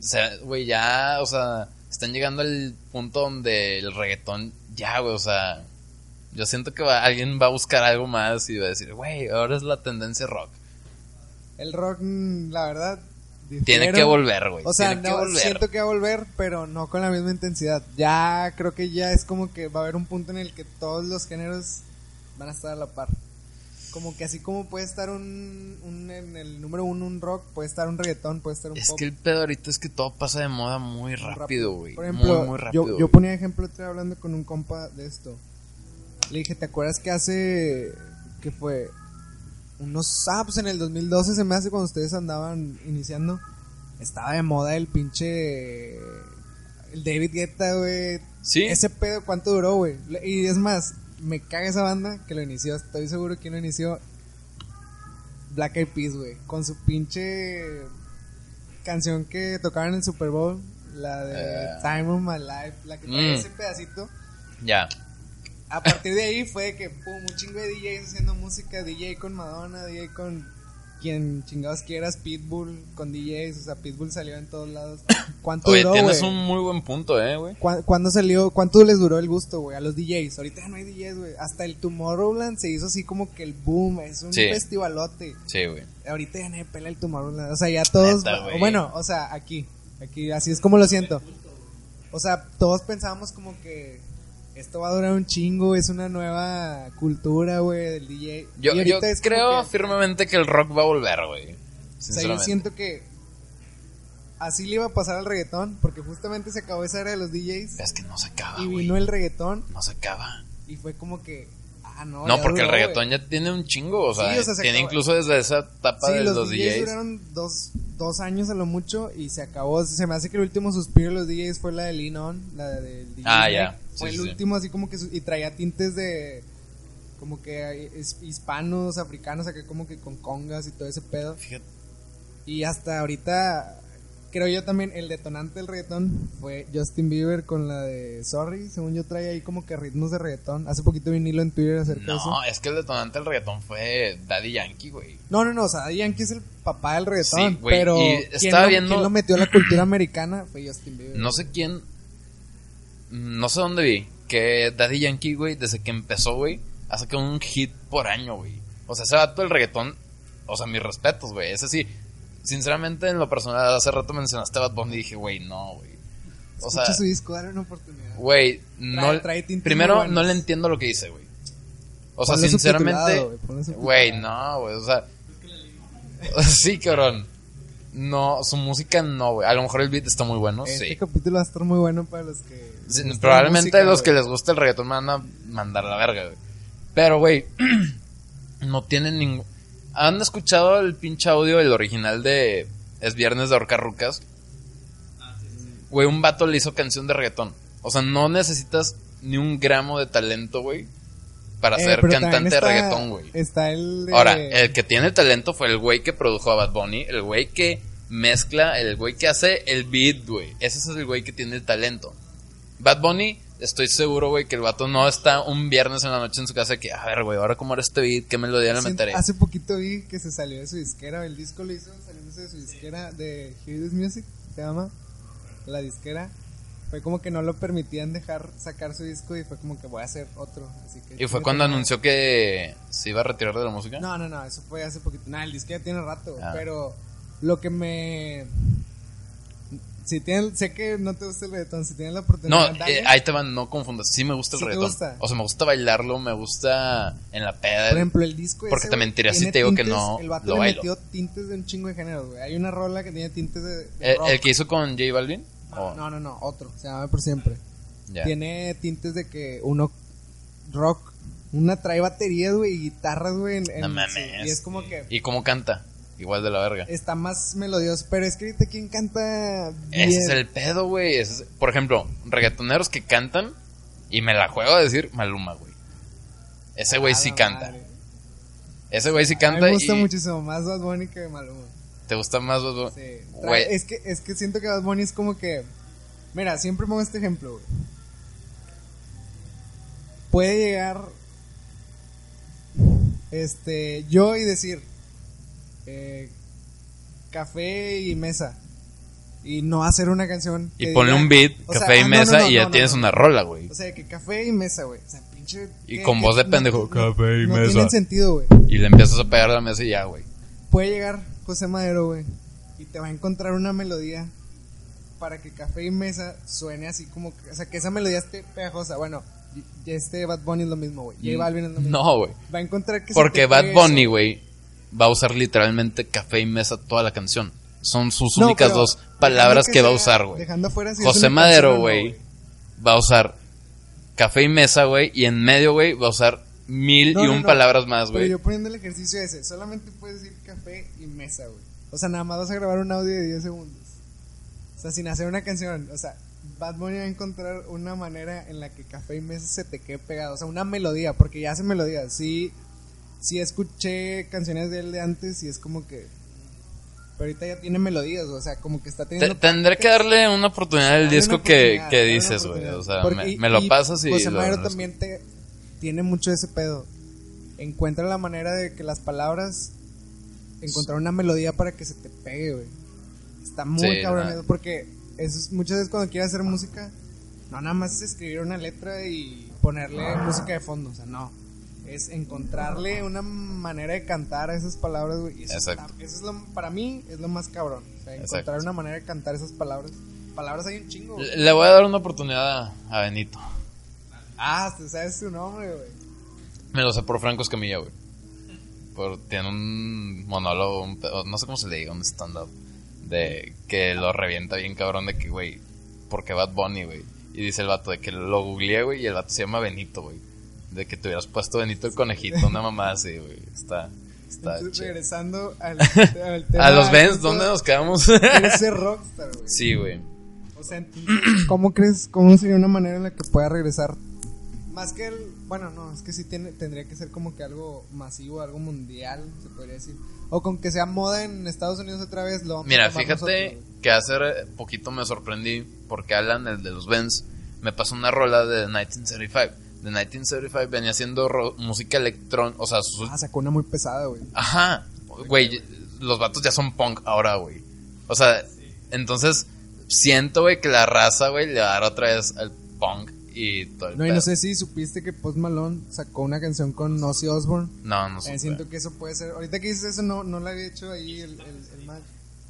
sea, güey, ya, o sea, están llegando al punto donde el reggaetón, ya, güey, o sea, yo siento que va- alguien va a buscar algo más y va a decir, güey, ahora es la tendencia rock. El rock, mm, la verdad. Tiene que volver, güey. O sea, Tiene que no, volver. siento que va a volver, pero no con la misma intensidad. Ya creo que ya es como que va a haber un punto en el que todos los géneros van a estar a la par. Como que así como puede estar un, un- en el número uno un rock, puede estar un reggaetón, puede estar un Es pop. que el pedo ahorita es que todo pasa de moda muy rápido, güey. Por ejemplo, muy, muy rápido. yo, yo ponía ejemplo, estoy hablando con un compa de esto. Le dije, ¿te acuerdas que hace, que fue? Unos, pues en el 2012 se me hace cuando ustedes andaban iniciando. Estaba de moda el pinche, el David Guetta, güey. Sí. Ese pedo, ¿cuánto duró, güey? Y es más, me caga esa banda que lo inició, estoy seguro que lo inició Black Eyed Peas, güey. Con su pinche canción que tocaban en el Super Bowl, la de Eh. Time of My Life, la que trae Mm. ese pedacito. Ya. A partir de ahí fue que, pum, un chingo de DJs haciendo música, DJ con Madonna, DJ con quien chingados quieras, Pitbull con DJs, o sea, Pitbull salió en todos lados. ¿Cuánto Oye, duró, tienes güey? un muy buen punto, eh, güey. ¿Cuá- ¿Cuándo salió? ¿Cuánto les duró el gusto, güey? A los DJs. Ahorita ya no hay DJs, güey. Hasta el Tomorrowland se hizo así como que el boom. Es un Sí. festivalote. Sí, güey. Ahorita ya nadie pela el Tomorrowland. O sea, ya todos. Neta, bueno, o sea, aquí. Aquí, así es como lo siento. O sea, todos pensábamos como que esto va a durar un chingo, es una nueva cultura, güey, del DJ. Yo, yo es creo que- firmemente que el rock va a volver, güey. O sea, yo siento que así le iba a pasar al reggaetón, porque justamente se acabó esa era de los DJs Es que no se acaba, y vino el reggaetón No se acaba. y fue como que, ah, no. No, porque el reggaetón ya tiene un chingo, o sea, Sí, o sea, se tiene incluso desde esa etapa Sí, de los, los, DJs, DJs. duraron dos, dos años a lo mucho y se acabó. Se me hace que el último suspiro de los DJs fue la de Lean On, la del DJ. Ah, ya. Fue Sí, el sí, último así como que... y traía tintes de... Como que hispanos, africanos, acá como que con congas y todo ese pedo. Fíjate, Y hasta ahorita, creo yo también, el detonante del reggaetón fue Justin Bieber con la de Sorry. Según yo traía ahí como que ritmos de reggaetón. Hace poquito vi un hilo en Twitter acerca de eso. No, es que el detonante del reggaetón fue Daddy Yankee, güey. No, no, no, o sea, Daddy Yankee es el papá del reggaetón, Sí, güey, pero y ¿quién, estaba lo, viendo- quién lo metió a la cultura americana fue Justin Bieber. No sé quién. No sé dónde vi. Que Daddy Yankee, güey, desde que empezó, güey, ha sacado un hit por año, güey. O sea, ese vato del reggaetón. O sea, mis respetos, güey. Ese sí. Sinceramente, en lo personal, hace rato mencionaste a Bad Bunny y dije, güey, no, güey. O Escucha sea, su disco, dale una oportunidad. güey, no. trae primero, buenos. no le entiendo lo que dice, güey. O sea, sinceramente. güey, no, güey. O sea. sí, cabrón. No, su música no, güey. A lo mejor el beat está muy bueno, Este sí. capítulo va a estar muy bueno para los que... Sí, probablemente música, los que les gusta el reggaetón me van a mandar a la verga, güey. Pero, güey, no tienen ningún... ¿Han escuchado el pinche audio, el original de Es Viernes de Orca Rucas? Güey, un vato le hizo canción de reggaetón. O sea, no necesitas ni un gramo de talento, güey, para Eh, ser cantante está- de reggaetón, güey. Está el de... Ahora, el que tiene el talento fue el güey que produjo a Bad Bunny, el güey que mezcla, el güey que hace el beat, güey. Ese es el güey que tiene el talento. Bad Bunny, estoy seguro, güey, que el vato no está un viernes en la noche en su casa que, a ver, güey, ahora cómo era este beat, qué melodía le meteré. Hace poquito vi que se salió de su disquera, el disco lo hizo saliéndose de su disquera de Hear This Music, se llama, la disquera. Fue como que no lo permitían dejar sacar su disco y fue como que voy a hacer otro. Así que Y fue cuando anunció que se iba a retirar de la música. No, no, no, eso fue hace poquito. No, el disco ya tiene rato, Ah. pero lo que me... Si tienen, sé que no te gusta el reggaetón, si tienes la oportunidad, No, eh, ahí te van, no confundas. Sí me gusta el Sí te reggaetón. gusta. O sea, me gusta bailarlo, me gusta en la peda. Por ejemplo, el disco Porque ese, te mentiría si te digo que no El vato lo le bailo. metió tintes de un chingo de géneros, güey. Hay una rola que tiene tintes de, de ¿El, rock. el que hizo con J Balvin? ¿O- No, no, no, otro. Se llama Por Siempre. Tiene tintes de que uno rock, una trae baterías, güey, y guitarras, güey. en- No mames. y es como que ¿Y cómo canta? Igual de la verga. está más melodioso. Pero es que ¿quién canta bien? Ese es el pedo, güey. Es- Por ejemplo, reggaetoneros que cantan, y me la juego a decir Maluma, güey. Ese güey sí la canta. madre. Ese güey sí A mí canta me gusta y muchísimo más Bad Bunny que Maluma. te gusta más, Bad Bunny? Sí. Güey. Es que, es que siento que Bad Bunny es como que. Mira, siempre pongo este ejemplo, güey. Puede llegar. Este. Yo y decir. Eh, café y mesa. Y no hacer una canción. Y ponle diga- un beat, sea, café y ah, no, mesa, no, no, y ya no, no, tienes no. una rola, güey. O sea, que café y mesa, güey. O sea, pinche. Y que- con que voz de no- pendejo, no- café y no mesa. tienen sentido, güey Y le empiezas a pegar a la mesa y ya, güey. puede llegar José Madero, güey, y te va a encontrar una melodía para que Café y Mesa suene así como, que- o sea, que esa melodía esté pegajosa. Bueno, y- este Bad Bunny es lo mismo, güey. J Balvin es lo mismo. No, güey. Va a encontrar que Porque Bad Bunny, güey, va a usar literalmente café y mesa toda la canción. Son sus No, únicas pero dos palabras que, va a usar, güey. Dejando fuera si José Madero, no, güey, va a usar café y mesa, güey, y en medio, güey, va a usar mil No, y un palabras más, Pero güey. yo poniendo el ejercicio ese, solamente puedes decir café y mesa, güey. O sea, nada más vas a grabar un audio de 10 segundos. O sea, sin hacer una canción. O sea, Bad Bunny va a encontrar una manera en la que café y mesa se te quede pegado. O sea, una melodía, porque ya hace melodías. Sí, sí escuché canciones de él de antes y es como que... Pero ahorita ya tiene melodías, o sea, como que está Te- teniendo... tendré que darle una oportunidad al disco que, que dices, güey. O sea, Porque- me, y- me lo pasas y... José lo- Madero también te, tiene mucho ese pedo. Encuentra la manera de que las palabras. Encontrar una melodía para que se te pegue, güey. Está muy Sí, cabrón eso, Porque eso es- muchas veces cuando quieres hacer música, no nada más es escribir una letra y ponerle música de fondo. O sea, no. Es encontrarle una manera de cantar a esas palabras, güey. Eso, Exacto. eso es lo, para mí es lo más cabrón. O sea, encontrar Exacto. una manera de cantar esas palabras palabras hay un chingo. güey. Le voy a dar una oportunidad a, Benito. Ah, tú sabes su nombre, güey. Me lo sé por Franco Escamilla, güey. Por, tiene un monólogo, un no sé cómo se le diga, un stand-up. De que lo revienta bien cabrón de que, güey, porque Bad Bunny, güey. Y dice el vato de que lo googleé, güey, y el vato se llama Benito, güey. De que te hubieras puesto Benito el conejito, una mamá así, güey. Está, está Entonces, chido. regresando al, al tema. A los Benz, ¿dónde nos quedamos? Ser rockstar, güey. sí, güey. O sea, ¿cómo crees, cómo sería una manera en la que pueda regresar? Más que el, bueno, no, es que sí tiene, tendría que ser como que algo masivo, algo mundial, se podría decir. O con que sea moda en Estados Unidos otra vez, lo vamos Mira, fíjate nosotros, que hace poquito me sorprendí porque Alan, el de los Benz, me pasó una rola de 1975. De 1975 venía haciendo música electrónica, o sea. Ah, sacó una muy pesada, güey. Ajá, güey, los vatos ya son punk ahora, güey. O sea, entonces siento, güey, que la raza, güey, le va a dar otra vez al punk y todo el No, y no sé si supiste que Post Malone sacó una canción con Ozzy Osbourne. No, no Eh, supe. siento que eso puede ser. Ahorita que dices eso, no, no lo había hecho ahí el, el, el man.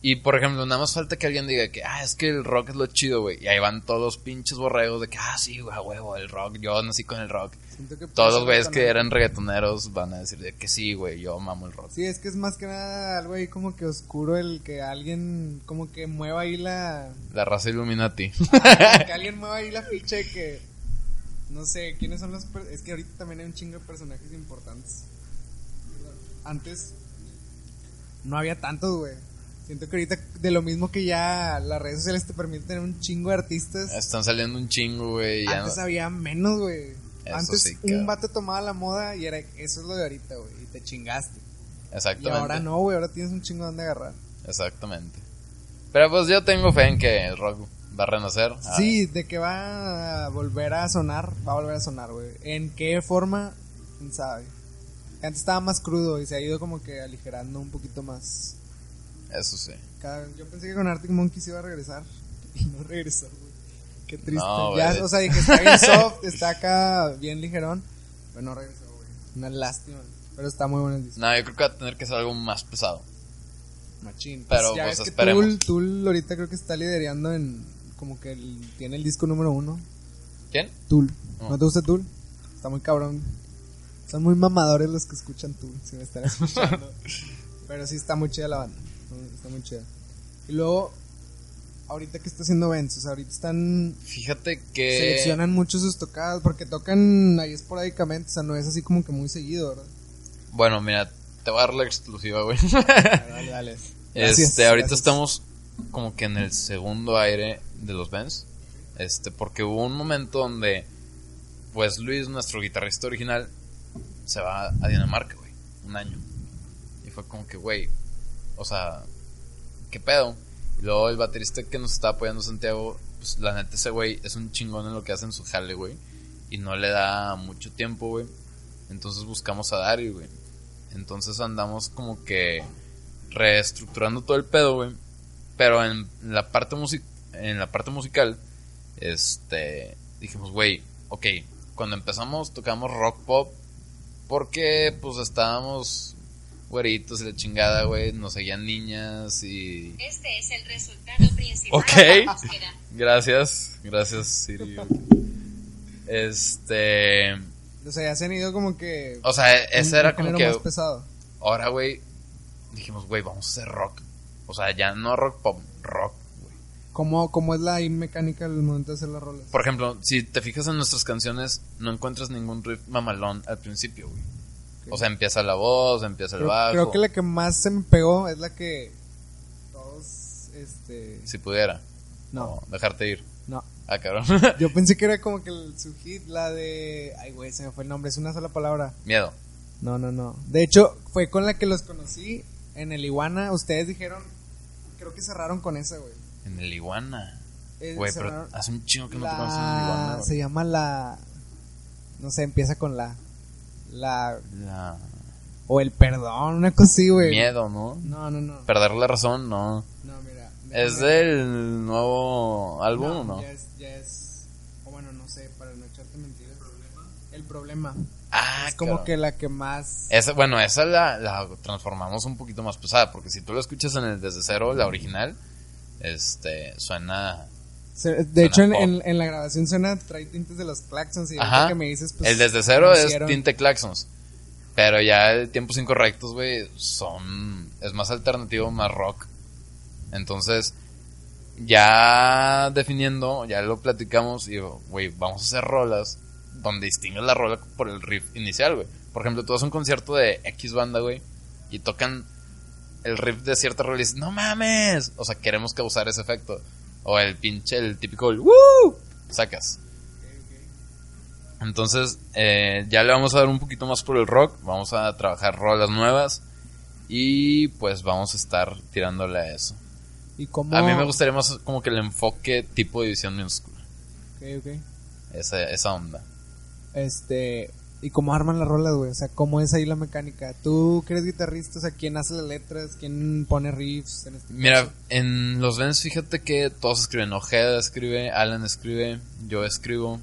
Y por ejemplo, nada más falta que alguien diga que, ah, es que el rock es lo chido, güey. Y ahí van todos los pinches borregos de que, ah, sí, güey, huevo, el rock, yo nací con el rock. Siento que puede Todos los güeyes que eran reggaetoneros van a decir de que sí, güey, yo mamo el rock. Sí, es que es más que nada algo ahí como que oscuro el que alguien como que mueva ahí la... La raza Illuminati. que alguien mueva ahí la ficha de que... No sé, ¿quiénes son los... per- Es que ahorita también hay un chingo de personajes importantes. Antes no había tantos, güey. Siento que ahorita de lo mismo que ya las redes sociales te permiten tener un chingo de artistas. Están saliendo un chingo, güey. Antes no- había menos, güey. Antes sí, un vato tomaba la moda y era eso es lo de ahorita, güey. Y te chingaste. Y Exactamente. ahora no, güey. Ahora tienes un chingo donde agarrar. Exactamente. Pero pues yo tengo fe en que el rock va a renacer. Sí, de que va a volver a sonar, va a volver a sonar, güey. ¿En qué forma? ¿Quién sabe? Antes estaba más crudo y se ha ido como que aligerando un poquito más. Eso sí. Yo pensé que con Arctic Monkeys iba a regresar y no regresó, güey. Qué triste. No, ya, o sea, dije, está bien soft, está acá bien ligerón, pero no regresó, güey. Una lástima. Pero está muy bueno el disco. No, yo creo que va a tener que ser algo más pesado. Machín. Pero, ya pues, ves que esperemos. Tool, ahorita creo que está liderando en. Como que el- tiene el disco número uno. ¿Quién? Tool. No. ¿No te gusta Tool? Está muy cabrón. Son muy mamadores los que escuchan Tool, si me están escuchando. Pero sí está muy chida la banda. Está muy chida. Y luego, ahorita que está haciendo Benz, o sea, ahorita están. Fíjate que. Seleccionan mucho sus tocadas porque tocan ahí esporádicamente, o sea, no es así como que muy seguido, ¿verdad? Bueno, mira, te voy a dar la exclusiva, güey. Dale, dale. Gracias, este, ahorita gracias. estamos como que en el segundo aire de los Benz. Este, porque hubo un momento donde, pues Luis, nuestro guitarrista original, se va a Dinamarca, güey, un año. Y fue como que, güey, o sea, ¿qué pedo? Y luego el baterista que nos está apoyando, Santiago, pues la neta ese güey es un chingón en lo que hace en su jale, güey. Y no le da mucho tiempo, güey. Entonces buscamos a Dario, güey. Entonces andamos como que reestructurando todo el pedo, güey. Pero en la parte en la parte musical, este, dijimos, güey, ok, cuando empezamos tocamos rock pop porque pues estábamos güeritos y la chingada, güey, nos seguían niñas y Este es el resultado principal Ok. de la búsqueda. gracias, gracias Siri. Este, O sea, ya se han ido como que. o sea, ese era como que más pesado. ahora, güey, dijimos, güey, vamos a hacer rock. O sea, ya no rock pop, rock, güey. ¿Cómo, ¿Cómo es la mecánica al momento de hacer las rolas? Por ejemplo, si te fijas en nuestras canciones, no encuentras ningún riff mamalón al principio, güey. O sea, empieza la voz, empieza el Creo, bajo. creo que la que más se me pegó es la que todos, este, Si pudiera. no, O dejarte ir. no. Ah, cabrón. Yo pensé que era como que el, su hit, la de, ay güey, se me fue el nombre, es una sola palabra. Miedo. No, no, no. De hecho, fue con la que los conocí en el Iguana. Ustedes dijeron, creo que cerraron con esa, güey. En el iguana. Eh, Güey, pero hace un chingo que no la- te conoces en el iguana, güey. Se llama la, no sé, empieza con la, la, La- o el perdón, una cosa así, güey. Miedo, ¿no? No, no, no. Perder la razón, no. No, mira. ¿Es déjame- del nuevo álbum o no? Ya es, ya es, o bueno, no sé, para no echarte mentiras. El problema. Ah, es como cabrón. que la que más... Esa, bueno, esa la, la transformamos un poquito más pesada, porque si tú la escuchas en el desde cero, la original, este, suena Se- De hecho, en, en- en la grabación suena, trae tintes de los claxons y Ajá. que me dices, pues... el desde cero es tinte claxons. Pero ya el tiempos incorrectos, güey, son. Es más alternativo, más rock. Entonces, ya definiendo, ya lo platicamos y, güey, vamos a hacer rolas donde distingues la rola por el riff inicial, güey. Por ejemplo, tú vas a un concierto de X banda, güey, y tocan el riff de cierta rola y dices, no mames. O sea, queremos causar ese efecto. O el pinche, el típico, el ¡Woo! Sacas. Entonces, eh, ya le vamos a dar un poquito más por el rock. Vamos a trabajar rolas nuevas. Y pues vamos a estar tirándole a eso. ¿Y cómo...? A mí me gustaría más como que el enfoque tipo división minúscula. Ok, ok. Esa, esa onda. Este... ¿Y cómo arman las rolas, güey? O sea, ¿cómo es ahí la mecánica? ¿Tú que eres guitarrista? O sea, ¿quién hace las letras? ¿Quién pone riffs? En este Mira, caso? en los Vents fíjate que todos escriben. Ojeda escribe, Alan escribe, yo escribo.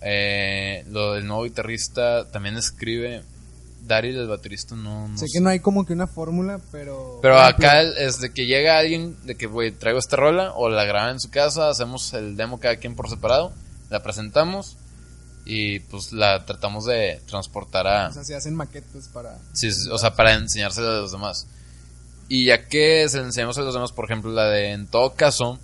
Eh, lo del nuevo guitarrista también escribe. Daryl, el baterista, no, no sé sé. que no hay como que una fórmula, pero... Pero acá es de que llega alguien, de que, güey, traigo esta rola, o la graban en su casa, hacemos el demo cada quien por separado, la presentamos, y pues la tratamos de transportar a... O sea, se hacen maquetas para... Sí, o sea, para enseñárselo a los demás. Y ya que se enseñamos a los demás, por ejemplo, la de en todo caso,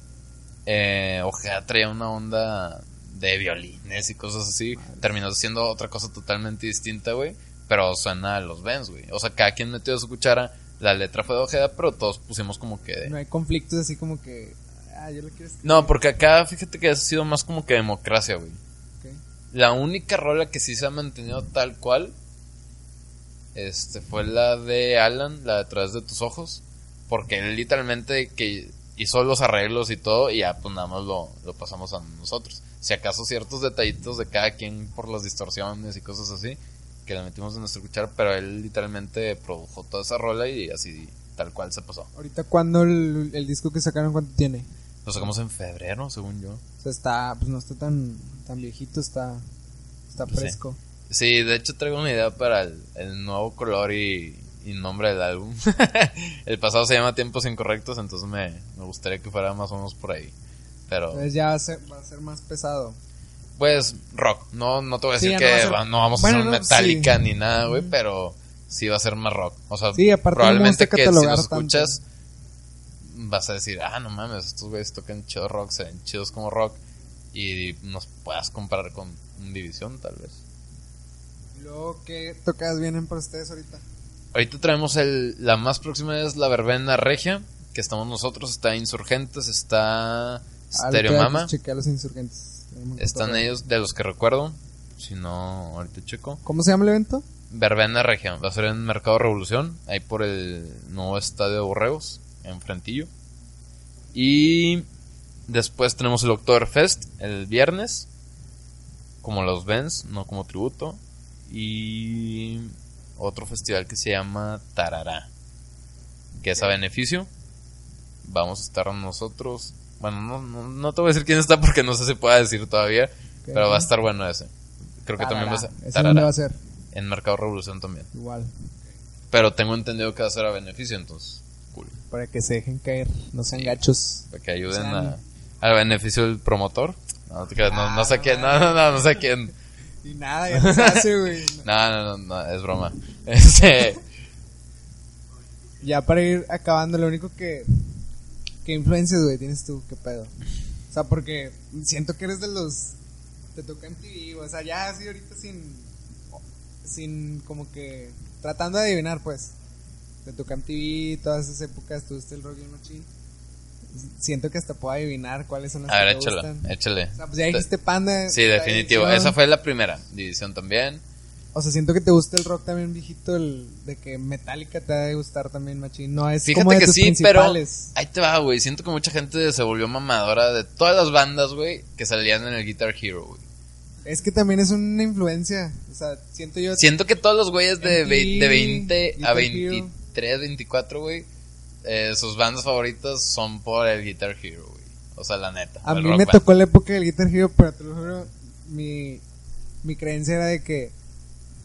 eh, Ojeda traía una onda de violines y cosas así. Terminó siendo otra cosa totalmente distinta, güey. Pero suena a los Vents, güey. O sea, cada quien metió su cuchara. La letra fue de Ojeda, pero todos pusimos como que de... No hay conflictos así como que... Ah, yo lo quiero escribir. No, porque acá fíjate que ha sido más como que democracia, güey. La única rola que sí se ha mantenido tal cual este fue la de Alan, la de Través de tus ojos, porque él literalmente que hizo los arreglos y todo y ya pues nada más lo, lo pasamos a nosotros. Si acaso ciertos detallitos de cada quien por las distorsiones y cosas así que le metimos en nuestro cuchara, pero él literalmente produjo toda esa rola y así tal cual se pasó. Ahorita, cuando el, el disco que sacaron, cuánto tiene? Lo sacamos en febrero, según yo. O sea, está... Pues no está tan, tan viejito, está... Está sí. fresco. Sí, de hecho traigo una idea para el, el nuevo color y, y nombre del álbum. el pasado se llama Tiempos Incorrectos, entonces me, me gustaría que fuera más o menos por ahí. Pero, Entonces ya va a ser, va a ser más pesado. pues, rock. No, no te voy a Sí, decir ya no va a que ser- va- no vamos Bueno, a hacer no, sí. ni nada, güey, pero sí va a ser más rock. O sea, probablemente que si tanto. escuchas vas a decir, ah, no mames, estos güeyes tocan chido rock, se ven chidos como rock y nos puedas comparar con un División, tal vez. Luego, ¿qué tocadas vienen para ustedes ahorita? Ahorita traemos el, la más próxima es la verbena regia, que estamos nosotros, está Insurgentes, está Stereo Ahorita, Mama, pues, chequé a los insurgentes. Que están ellos de los que recuerdo, si no, ahorita checo. ¿Cómo se llama el evento? Verbena regia, va a ser en Mercado Revolución, ahí por el nuevo estadio de Borregos, en Frentillo. Y después tenemos el Oktoberfest el viernes, como los Vents, no como tributo. Y otro festival que se llama Tarará, que es a beneficio. Vamos a estar nosotros. Bueno, no, no, no te voy a decir quién está porque no sé si pueda decir todavía, pero va a estar bueno ese. Creo que también va a ser ¿Ese Tarará, dónde va a ser? en Mercado Revolución también. Igual. Pero tengo entendido que va a ser a beneficio, entonces, cool. Para que se dejen caer, no sean Sí. gachos. Para que ayuden O sea, a, al beneficio del promotor. No, no te creas, no, no sé quién, no, no, no, no sé quién. Y nada, ya se hace, güey. No, no, no, no, es broma. Este, Ya para ir acabando, lo único que. ¿Qué influencias, güey, tienes tú? ¿Qué pedo? O sea, porque siento que eres de los. Te toca en TV, o sea, ya así ahorita sin. Sin como que. Tratando de adivinar, pues. Te toca en TV, todas esas épocas, tuviste el Rock y el Machine. Siento que hasta puedo adivinar cuáles son las a que ver, te échala, gustan. échale. O sea, pues ya dijiste Panda. Sí, definitivo. división. Esa fue la primera. División también. O sea, siento que te gusta el rock también viejito, el de que Metallica te ha de gustar también, machín. No es Fíjate como de que tus sí, pero principales. ahí te va, güey. Siento que mucha gente se volvió mamadora de todas las bandas, güey, que salían en el Guitar Hero, güey. Es que también es una influencia. O sea, siento yo. Siento que todos los güeyes de, MTV, ve- de 20 a Guitar 23, 24, güey, eh, sus bandas favoritas son por el Guitar Hero, güey. O sea, la neta. a mí me Band. tocó la época del Guitar Hero, pero te lo juro, mi, mi creencia era de que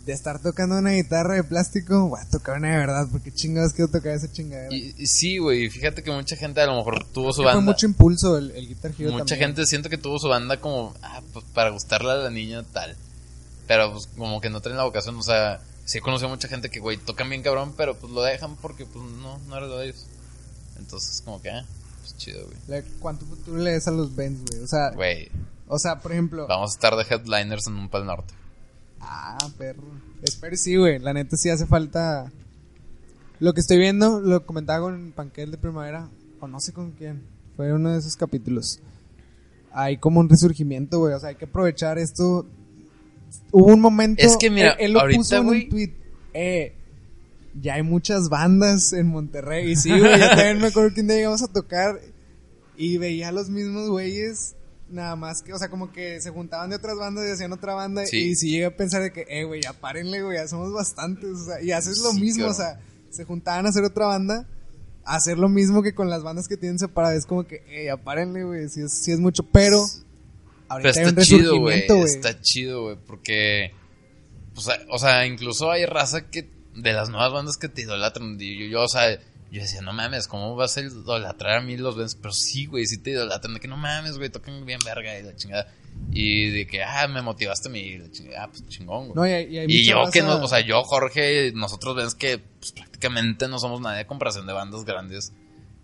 de estar tocando una guitarra de plástico, voy a tocar una de verdad, porque chingados quiero tocar esa chingadera. Y, y sí, güey, fíjate que mucha gente a lo mejor tuvo su Que fue banda. mucho impulso el, el Guitar Hero Mucha también. gente siento que tuvo su banda como ah, pues, para gustarle a la niña tal. Pero pues como que no traen la vocación, o sea, sí he conocido mucha gente que, güey, tocan bien cabrón, pero pues lo dejan porque pues no, no era lo de ellos. Entonces como que, ah, pues chido, güey. Le- ¿Cuánto futuro le des a los bands, güey? O sea, Güey, o sea, por ejemplo... vamos a estar de headliners en un pal norte. Ah, perro. Espero sí, güey. La neta sí hace falta. Lo que estoy viendo, lo comentaba con Panquel de Primavera, o no sé con quién. Fue uno de esos capítulos. Hay como un resurgimiento, güey. O sea, hay que aprovechar esto. Hubo un momento. Es que mira, él, él lo ahorita, puso en un tweet. Eh, ya hay muchas bandas en Monterrey. Y sí, güey. Yo también me acuerdo que un día llegamos a tocar y veía a los mismos güeyes. Nada más que, o sea, como que se juntaban de otras bandas y hacían otra banda. Sí. Y sí llegué a pensar de que, eh, güey, ya párenle, güey, ya somos bastantes. O sea, y haces lo Sí, mismo, claro. o sea, se juntaban a hacer otra banda, hacer lo mismo que con las bandas que tienen separadas. Es como que, eh, ya párenle, güey, sí es, sí es mucho. Pero, ahorita Pero hay un está chido, güey. Está chido, güey, porque. O sea, o sea, incluso hay raza que. De las nuevas bandas que te idolatran. y Yo, yo, o sea, yo decía, no mames, ¿cómo vas a idolatrar a mí los Benz? Pero sí, güey, sí te idolatran. De que no mames, güey, tocan bien verga y la chingada. Y de que, ah, me motivaste a mí. Y la chingada, ah, pues chingón, güey. No, y, hay- y hay y mucha yo que no, o sea, yo, Jorge, nosotros vemos que pues, prácticamente no somos nadie a comparación de bandas grandes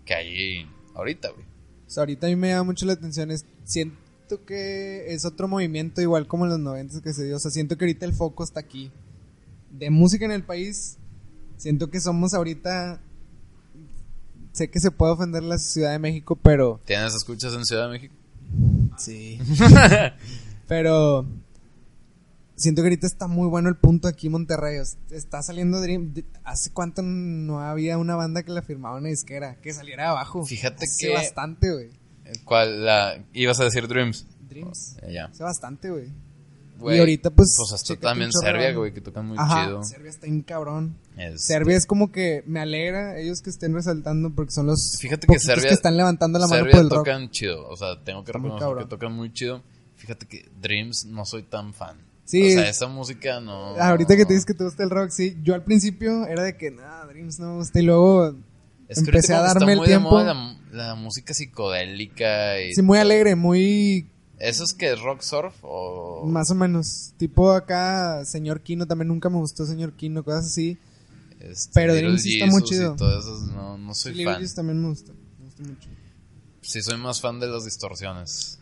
que hay ahorita, güey. O sea, ahorita a mí me llama mucho la atención. Es, siento que es otro movimiento igual como en los 90 que se dio. O sea, siento que ahorita el foco está aquí. De música en el país, siento que somos ahorita... Sé que se puede ofender la Ciudad de México, pero... ¿Tienes escuchas en Ciudad de México? Sí. pero... Siento que ahorita está muy bueno el punto aquí en Monterrey. Está saliendo Dream. ¿Hace cuánto no había una banda que la firmaba una disquera? Que saliera de abajo. Fíjate Hace que- bastante, güey. ¿Cuál? La, ibas a decir Dreams. Dreams. Eh, Ya. Hace bastante, güey. Y ahorita, pues, Pues hasta también de Serbia, güey, que tocan muy Ajá, chido. Serbia está bien cabrón. Este, Serbia es como que me alegra ellos que estén resaltando porque son los Fíjate que Serbia- que están levantando la mano Serbia por el rock. tocan chido. O sea, tengo que reconocer que tocan muy chido. Fíjate que Dreams no soy tan fan. Sí. O sea, esa música no. Ahorita que te dices que te gusta el rock, sí. Yo al principio era de que, nada, Dreams no me gusta. Y luego Es que empecé a darme está el muy de tiempo. moda la, la música psicodélica y Sí, muy alegre, muy ¿Eso es que es rock surf o más o menos. Tipo acá, señor Kino, también nunca me gustó señor Kino, cosas así. este, pero Dreams sí está muy Jesus y chido. todo eso, no, no soy fan. Billies también me gusta. Me gusta mucho. Sí, soy más fan de las distorsiones.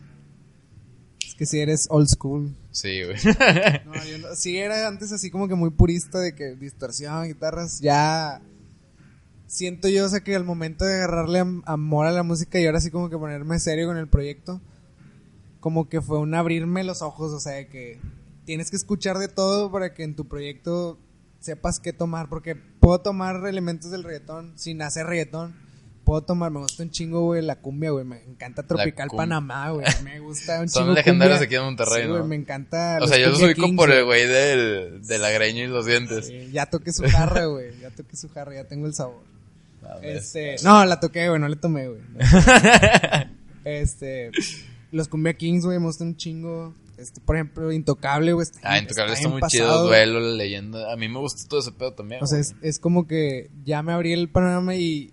Es que si eres old school. Sí, güey. No, yo no- sí era antes así como que muy purista de que distorsión, guitarras, ya siento yo, o sea, que al momento de agarrarle am- amor a la música y ahora sí como que ponerme serio con el proyecto, como que fue un abrirme los ojos, o sea, de que tienes que escuchar de todo para que en tu proyecto sepas qué tomar, porque puedo tomar elementos del reggaetón sin hacer reggaetón. Puedo tomar, me gusta un chingo, güey, la cumbia, güey. Me encanta Tropical Panamá, güey. Me gusta un Son chingo. legendarios cumbia. aquí en Monterrey, Sí, ¿no? güey, me encanta. O sea, yo los ubico Kings, por el güey. del, de la greña y los dientes. Sí, ya toqué su jarra, güey. Ya toqué su jarra, ya tengo el sabor. Este, no, la toqué, güey, no le tomé, güey. Este, los Cumbia Kings, güey, me gustan un chingo. Este, por ejemplo, Intocable, güey. está- Ah, Intocable está muy pasado. chido, duelo, la leyenda. A mí me gusta todo ese pedo también. O sea, es, es como que ya me abrí el panorama y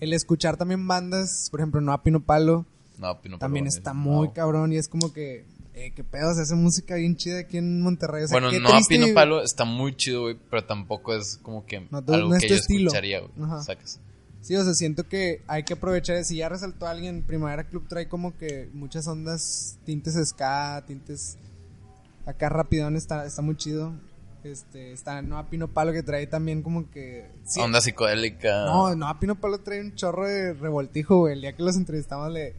el escuchar también bandas, por ejemplo, No a Pino Palo, no, Pino también Palo, está no. muy cabrón y es como que, eh, qué pedo, se hace música bien chida aquí en Monterrey. O sea, Bueno, qué no a Pino Palo está muy chido, güey, pero tampoco es como que No, tú- algo no es que yo estilo. escucharía, güey. Sí, o sea, siento que hay que aprovechar. Si ya resaltó alguien, Primavera Club trae como que muchas ondas, tintes ska, tintes acá rapidón, está, está muy chido. Este, está no a Pino Palo que trae también como que. sí, Onda psicodélica. No, no a Pino Palo trae un chorro de revoltijo, güey. El día que los entrevistamos le,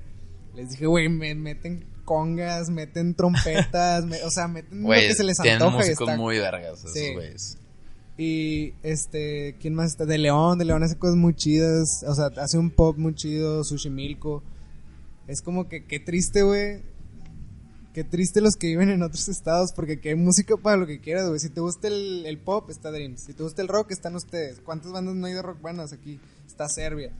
les dije, güey, me meten congas, meten trompetas, me- o sea, meten lo que se les tienen antoja y músicos está- muy vergas esos Sí. Y este, ¿quién más está? De León, de León hace cosas muy chidas. O sea, hace un pop muy chido, Sushi Milko. Es como que qué triste, güey. Qué triste los que viven en otros estados, porque aquí hay música para lo que quieras, güey. Si te gusta el, el pop, está Dreams. Si te gusta el rock, están ustedes. ¿Cuántas bandas no hay de rock buenas aquí? Está Serbia.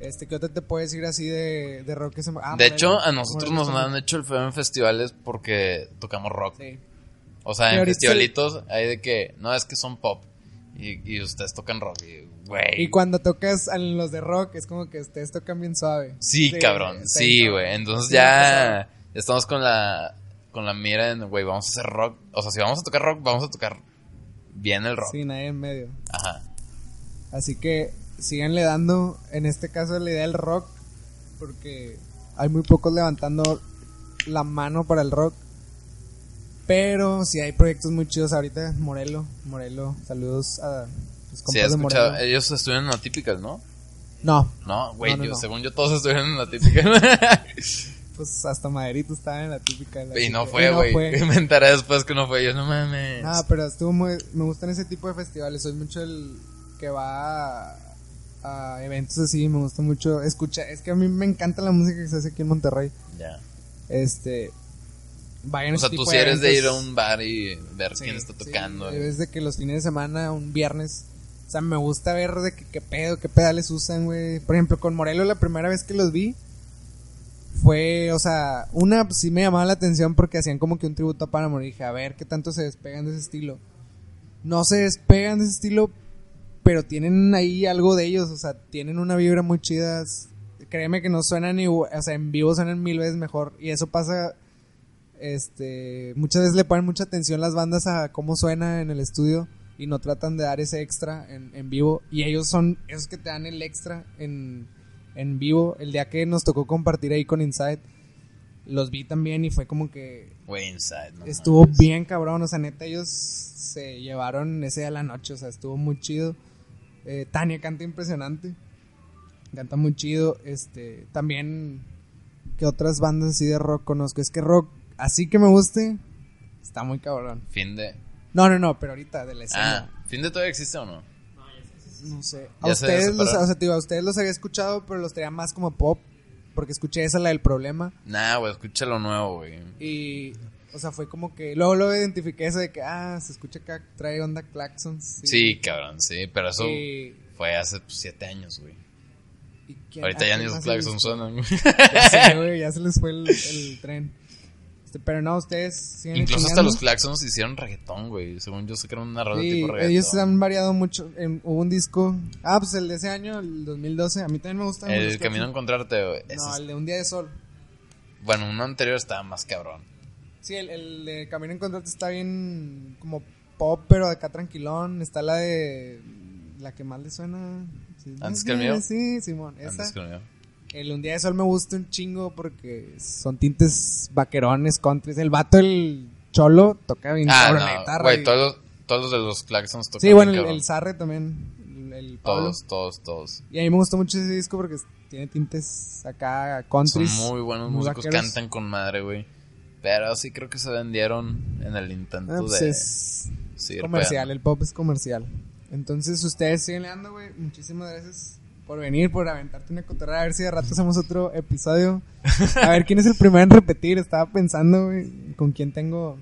Este, ¿qué otra te puedes decir así de, de rock que se ah, de hecho, a nosotros nos han hecho el feo en festivales porque tocamos rock. Sí. O sea, en festivalitos hay de que, no, es que son pop. Y, y ustedes tocan rock. Y, güey. Y cuando tocas a los de rock, es como que ustedes tocan bien suave. Sí, cabrón. Sí, güey. Entonces ya estamos con la con la mira en, güey, vamos a hacer rock. O sea, si vamos a tocar rock, vamos a tocar bien el rock. Sí, nadie en medio. Ajá. Así que síganle dando, en este caso, la idea del rock, porque hay muy pocos levantando la mano para el rock. Pero sí hay proyectos muy chidos ahorita. Morelo, Morelo, saludos a los Sí, compas he de. Morelo. Ellos estuvieron en la Typical, ¿no? No, No, güey, No, no, yo- no. según yo todos estuvieron en la Typical. pues hasta Maderito estaba en la típica. y no fue, no güey. Me enteré después que no fue. Yo no mames. No, pero estuvo muy. Me gustan ese tipo de festivales. Soy mucho el que va a, a eventos así. Me gusta mucho. Escucha, es que a mí me encanta la música que se hace aquí en Monterrey. Ya. Este. Vayan a O sea, tú sí eres de ir a un bar y ver Sí, quién está sí, tocando. es de que los fines de semana, un viernes. O sea, me gusta ver de qué pedo, qué pedales usan, güey. Por ejemplo, con Morelos la primera vez que los vi fue, o sea, una sí me llamaba la atención porque hacían como que un tributo a Paramore. Y dije, a ver qué tanto se despegan de ese estilo. No se despegan de ese estilo, pero tienen ahí algo de ellos, o sea, tienen una vibra muy chida. Créeme que no suenan igual, o sea, en vivo suenan mil veces mejor. Y eso pasa, este, muchas veces le ponen mucha atención las bandas a cómo suena en el estudio y no tratan de dar ese extra en, en vivo. Y ellos son esos que te dan el extra en, en vivo. El día que nos tocó compartir ahí con Inside, los vi también y fue como que Güey, Inside. no estuvo mames. bien cabrón, o sea, neta ellos se llevaron ese a la noche, o sea, estuvo muy chido. Eh, Tania canta impresionante, canta muy chido, este, también que otras bandas así de rock conozco, es que rock así que me guste, está muy cabrón. Fin de. No, no, no, pero ahorita de la escena, Ah, ¿fin de todavía existe o no? no sé. A Ya se ustedes, los, separaron. o sea, digo, a ustedes los había escuchado, pero los traía más como pop, porque escuché esa la del problema. Nah, güey, escucha lo nuevo, güey. Y, o sea, fue como que. Luego lo identifiqué eso de que, ah, se escucha acá, trae onda Claxons. Sí, cabrón, sí, pero eso Y, fue hace pues, siete años, güey. y quién- Ahorita a ya ni los se claxons suenan, güey. Ya sé, güey, ya se les fue el, el tren. Este, pero no, ustedes Incluso hasta los claxons hicieron reggaetón, güey. Según yo sé que era una radio Sí, tipo reggaetón. ellos han variado mucho. En- hubo un disco. Ah, pues el de ese año, el 2012. A mí también me gustan El camino a encontrarte, güey. No, el de Un Día de Sol. Bueno, uno anterior estaba más cabrón. Sí, el, el de Camino a Encontrarte está bien como pop, pero acá tranquilón. Está la de. La que más le suena. Sí, ¿Antes que el mío? Sí, Simón. Esa. Antes que el mío. El Un Día de Sol me gusta un chingo porque son tintes vaquerones, countries. El vato, el cholo, toca bien Ah, cabrón la no, guitarra. güey, y- todos, los- todos los de los claxons tocan Sí, bueno, bien el, el Sarre también. El. Todos, todos, todos. Y a mí me gustó mucho ese disco porque tiene tintes acá countries. Son muy buenos muy músicos, vaqueros. cantan con madre, güey. Pero sí creo que se vendieron en el intento Ah, pues de es comercial, pegando. el pop es comercial. Entonces ustedes siguen leando, güey. Muchísimas gracias por venir, por aventarte una cotorrada. A ver si de rato hacemos otro episodio. A ver quién es el primero en repetir. Estaba pensando, güey, con quién tengo.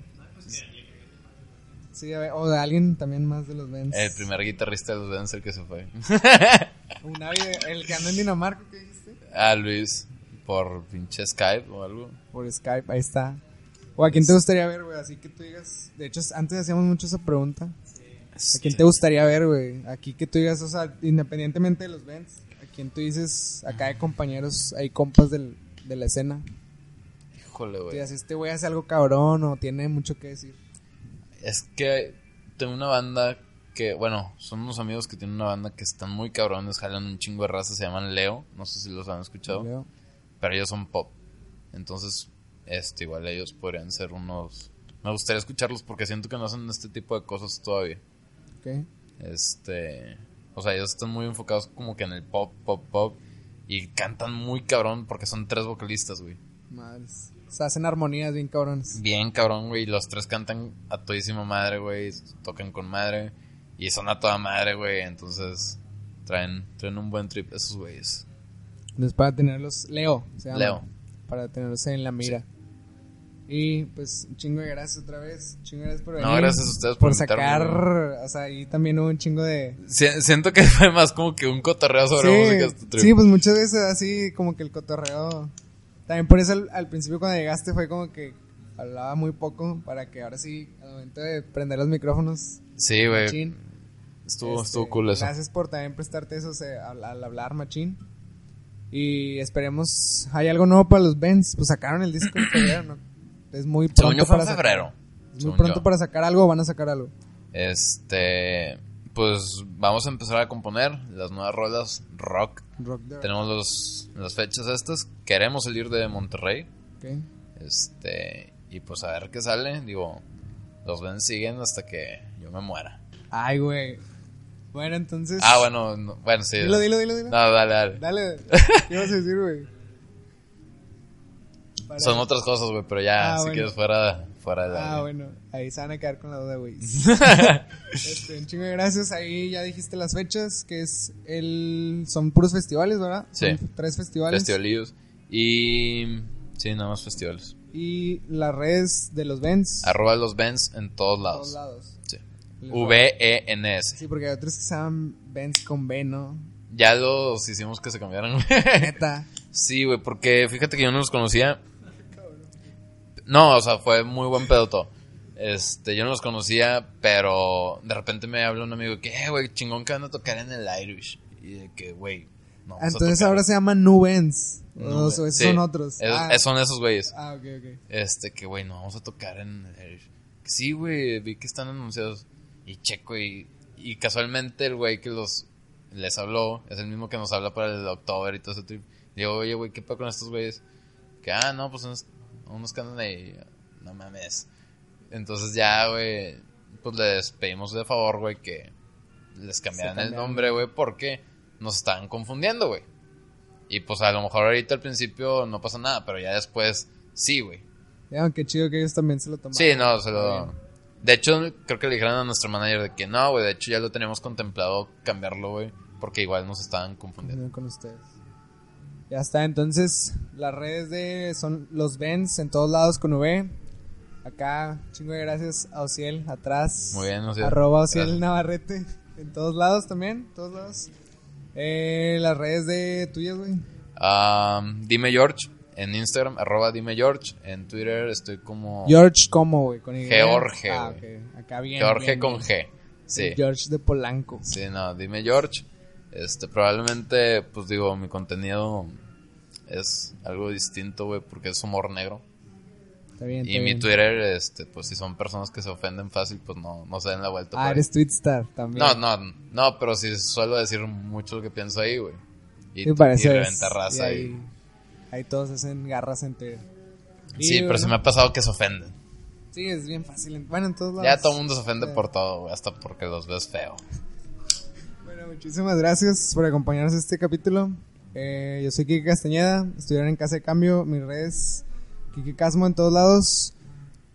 Sí, a ver, o de alguien también más de los Benz. El primer guitarrista de los Dancer que se fue. Un el que anda en Dinamarca, ¿qué dijiste? Ah, Luis, por pinche Skype o algo. Por Skype, ahí está. O a quién te gustaría ver, güey. Así que tú digas. De hecho, antes hacíamos mucho esa pregunta. ¿A quién te gustaría ver, güey? Aquí que tú digas, o sea, independientemente de los bands, ¿a quién tú dices, acá de compañeros, hay compas del, de la escena? Híjole, güey. digas, este güey hace algo cabrón o tiene mucho que decir. Es que tengo una banda que, bueno, son unos amigos que tienen una banda que están muy cabrones, jalan un chingo de raza, se llaman Leo, no sé si los han escuchado, Leo. pero ellos son pop. Entonces, este, igual ellos podrían ser unos... Me gustaría escucharlos porque siento que no hacen este tipo de cosas todavía. Este, o sea, ellos están muy enfocados como que en el pop, pop, pop y cantan muy cabrón porque son tres vocalistas, güey. Madres. O sea, hacen armonías bien cabrones. Bien cabrón, güey. Los tres cantan a todísima madre, güey. Tocan con madre. Y son a toda madre, güey. Entonces traen, traen un buen trip esos güeyes. Entonces, para tenerlos. Leo. Se llama, Leo. Para tenerlos en la mira. Y pues, un chingo de gracias otra vez. Un chingo de gracias por venir. No, gracias a ustedes por Por sacar. O sea, ahí también hubo un chingo de. Si- siento que fue más como que un cotorreo sobre música este sí, pues muchas veces así como que el cotorreo. También por eso al, al principio cuando llegaste fue como que hablaba muy poco para que ahora sí, al momento de prender los micrófonos, Sí, güey. machín. Estuvo, Este, estuvo cool eso. Gracias por también prestarte eso al, al hablar, machín. Y esperemos, hay algo nuevo para los Benz. Pues sacaron el disco en febrero, ¿no? Es muy Según pronto yo fue en para sacar- febrero. Es muy según pronto yo. para sacar algo, van a sacar algo. Este. Pues vamos a empezar a componer las nuevas rolas rock. Rock Tenemos los, las fechas estas. Queremos salir de Monterrey. ok. Este. Y pues a ver qué sale. Digo, los ven siguen hasta que yo me muera. Ay, güey. Bueno, entonces. Ah, bueno, no- bueno, sí. Dilo, dilo, dilo, dilo. No, dale, dale. Dale. ¿Qué ibas a decir, güey? Para- Son otras cosas, güey, pero ya, Ah, si bueno. quieres fuera, fuera de la... Ah, bueno. Ahí se van a quedar con la duda, güey. este, un chingo de gracias. Ahí ya dijiste las fechas, que es el... Son puros festivales, ¿verdad? Sí. Son tres festivales. Festivalillos. Y... Sí, nada más festivales. Y las redes de los Vents. Arroba los Vents en todos todos lados. lados. Sí. V-E-N-S. Sí, porque hay otros que se llaman Vents con B, ¿no? Ya los hicimos que se cambiaran. Neta. sí, güey, porque fíjate que yo no los conocía. No, o sea, fue muy buen pedo todo. Este, yo no los conocía, pero de repente me habla un amigo que, eh, güey, chingón que van a tocar en el Irish. Y de que, güey, no. Entonces ahora se llaman Nu Vents. O No, sí, son otros. es- ah, son esos güeyes. ah, ok, ok. Este, que güey, no vamos a tocar en el Irish. Sí, güey, vi que están anunciados. Y checo, y, y casualmente el güey que los les habló es el mismo que nos habla para el October y todo ese trip. Digo, oye, güey, ¿qué pasa con estos güeyes? Que, ah, no, pues unos, unos que andan ahí. No mames. Entonces ya, güey, pues les pedimos de favor, güey, que les cambiaran el nombre, güey, porque nos estaban confundiendo, güey. Y pues a lo mejor ahorita al principio no pasa nada, pero ya después sí, güey. Ya, qué chido que ellos también se lo tomaron. Sí, no, se lo... bien. De hecho, creo que le dijeron a nuestro manager de que no, güey, de hecho ya lo teníamos contemplado cambiarlo, güey, porque igual nos estaban confundiendo. Con ustedes. Ya está, entonces las redes de son los Vents en todos lados con V. Acá, chingo de gracias a Ociel, atrás. Muy bien, Ociel. Arroba Ociel Gracias. Navarrete. En todos lados también, todos lados. Eh, las redes de tuyas, güey. Am, dime George, en Instagram, arroba dime George, en Twitter estoy como George, ¿cómo, güey? Con Y. George, Ah, güey. ok. Acá bien. George bien, con. G. Sí. George de Polanco. Sí, no, dime George. Este, probablemente, pues digo, mi contenido es algo distinto, güey, porque es humor negro. Está bien. Y está mi bien. Twitter, este, pues si son personas que se ofenden fácil, pues no, no se den la vuelta. Ah, eres Twitstar también. No, no, no, pero sí suelo decir mucho lo que pienso ahí, güey. Y, parece. y reventar raza y y- ahí, ahí todos hacen garras entre. Y, Sí, pero bueno, se me ha pasado que se ofenden. Sí, es bien fácil. Bueno, en todos lados. Ya todo el mundo se ofende Sí. por todo, güey, hasta porque los ves feo. Bueno, muchísimas gracias por acompañarnos en este capítulo. Eh, yo soy Kike Castañeda, estudiar en Casa de Cambio, mis redes, Kike Casmo en todos lados.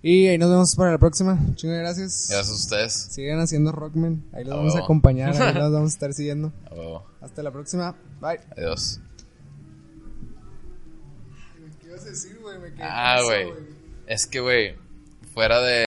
Y ahí nos vemos para la próxima. Chingo de gracias. Gracias a ustedes. Sigan haciendo Rockman. Ahí los A vamos a acompañar, ahí los vamos a estar siguiendo. A huevo. Hasta la próxima. Bye. Adiós. ¿Qué ibas a decir, güey? Me quedé Ah, güey. Es que, güey, fuera de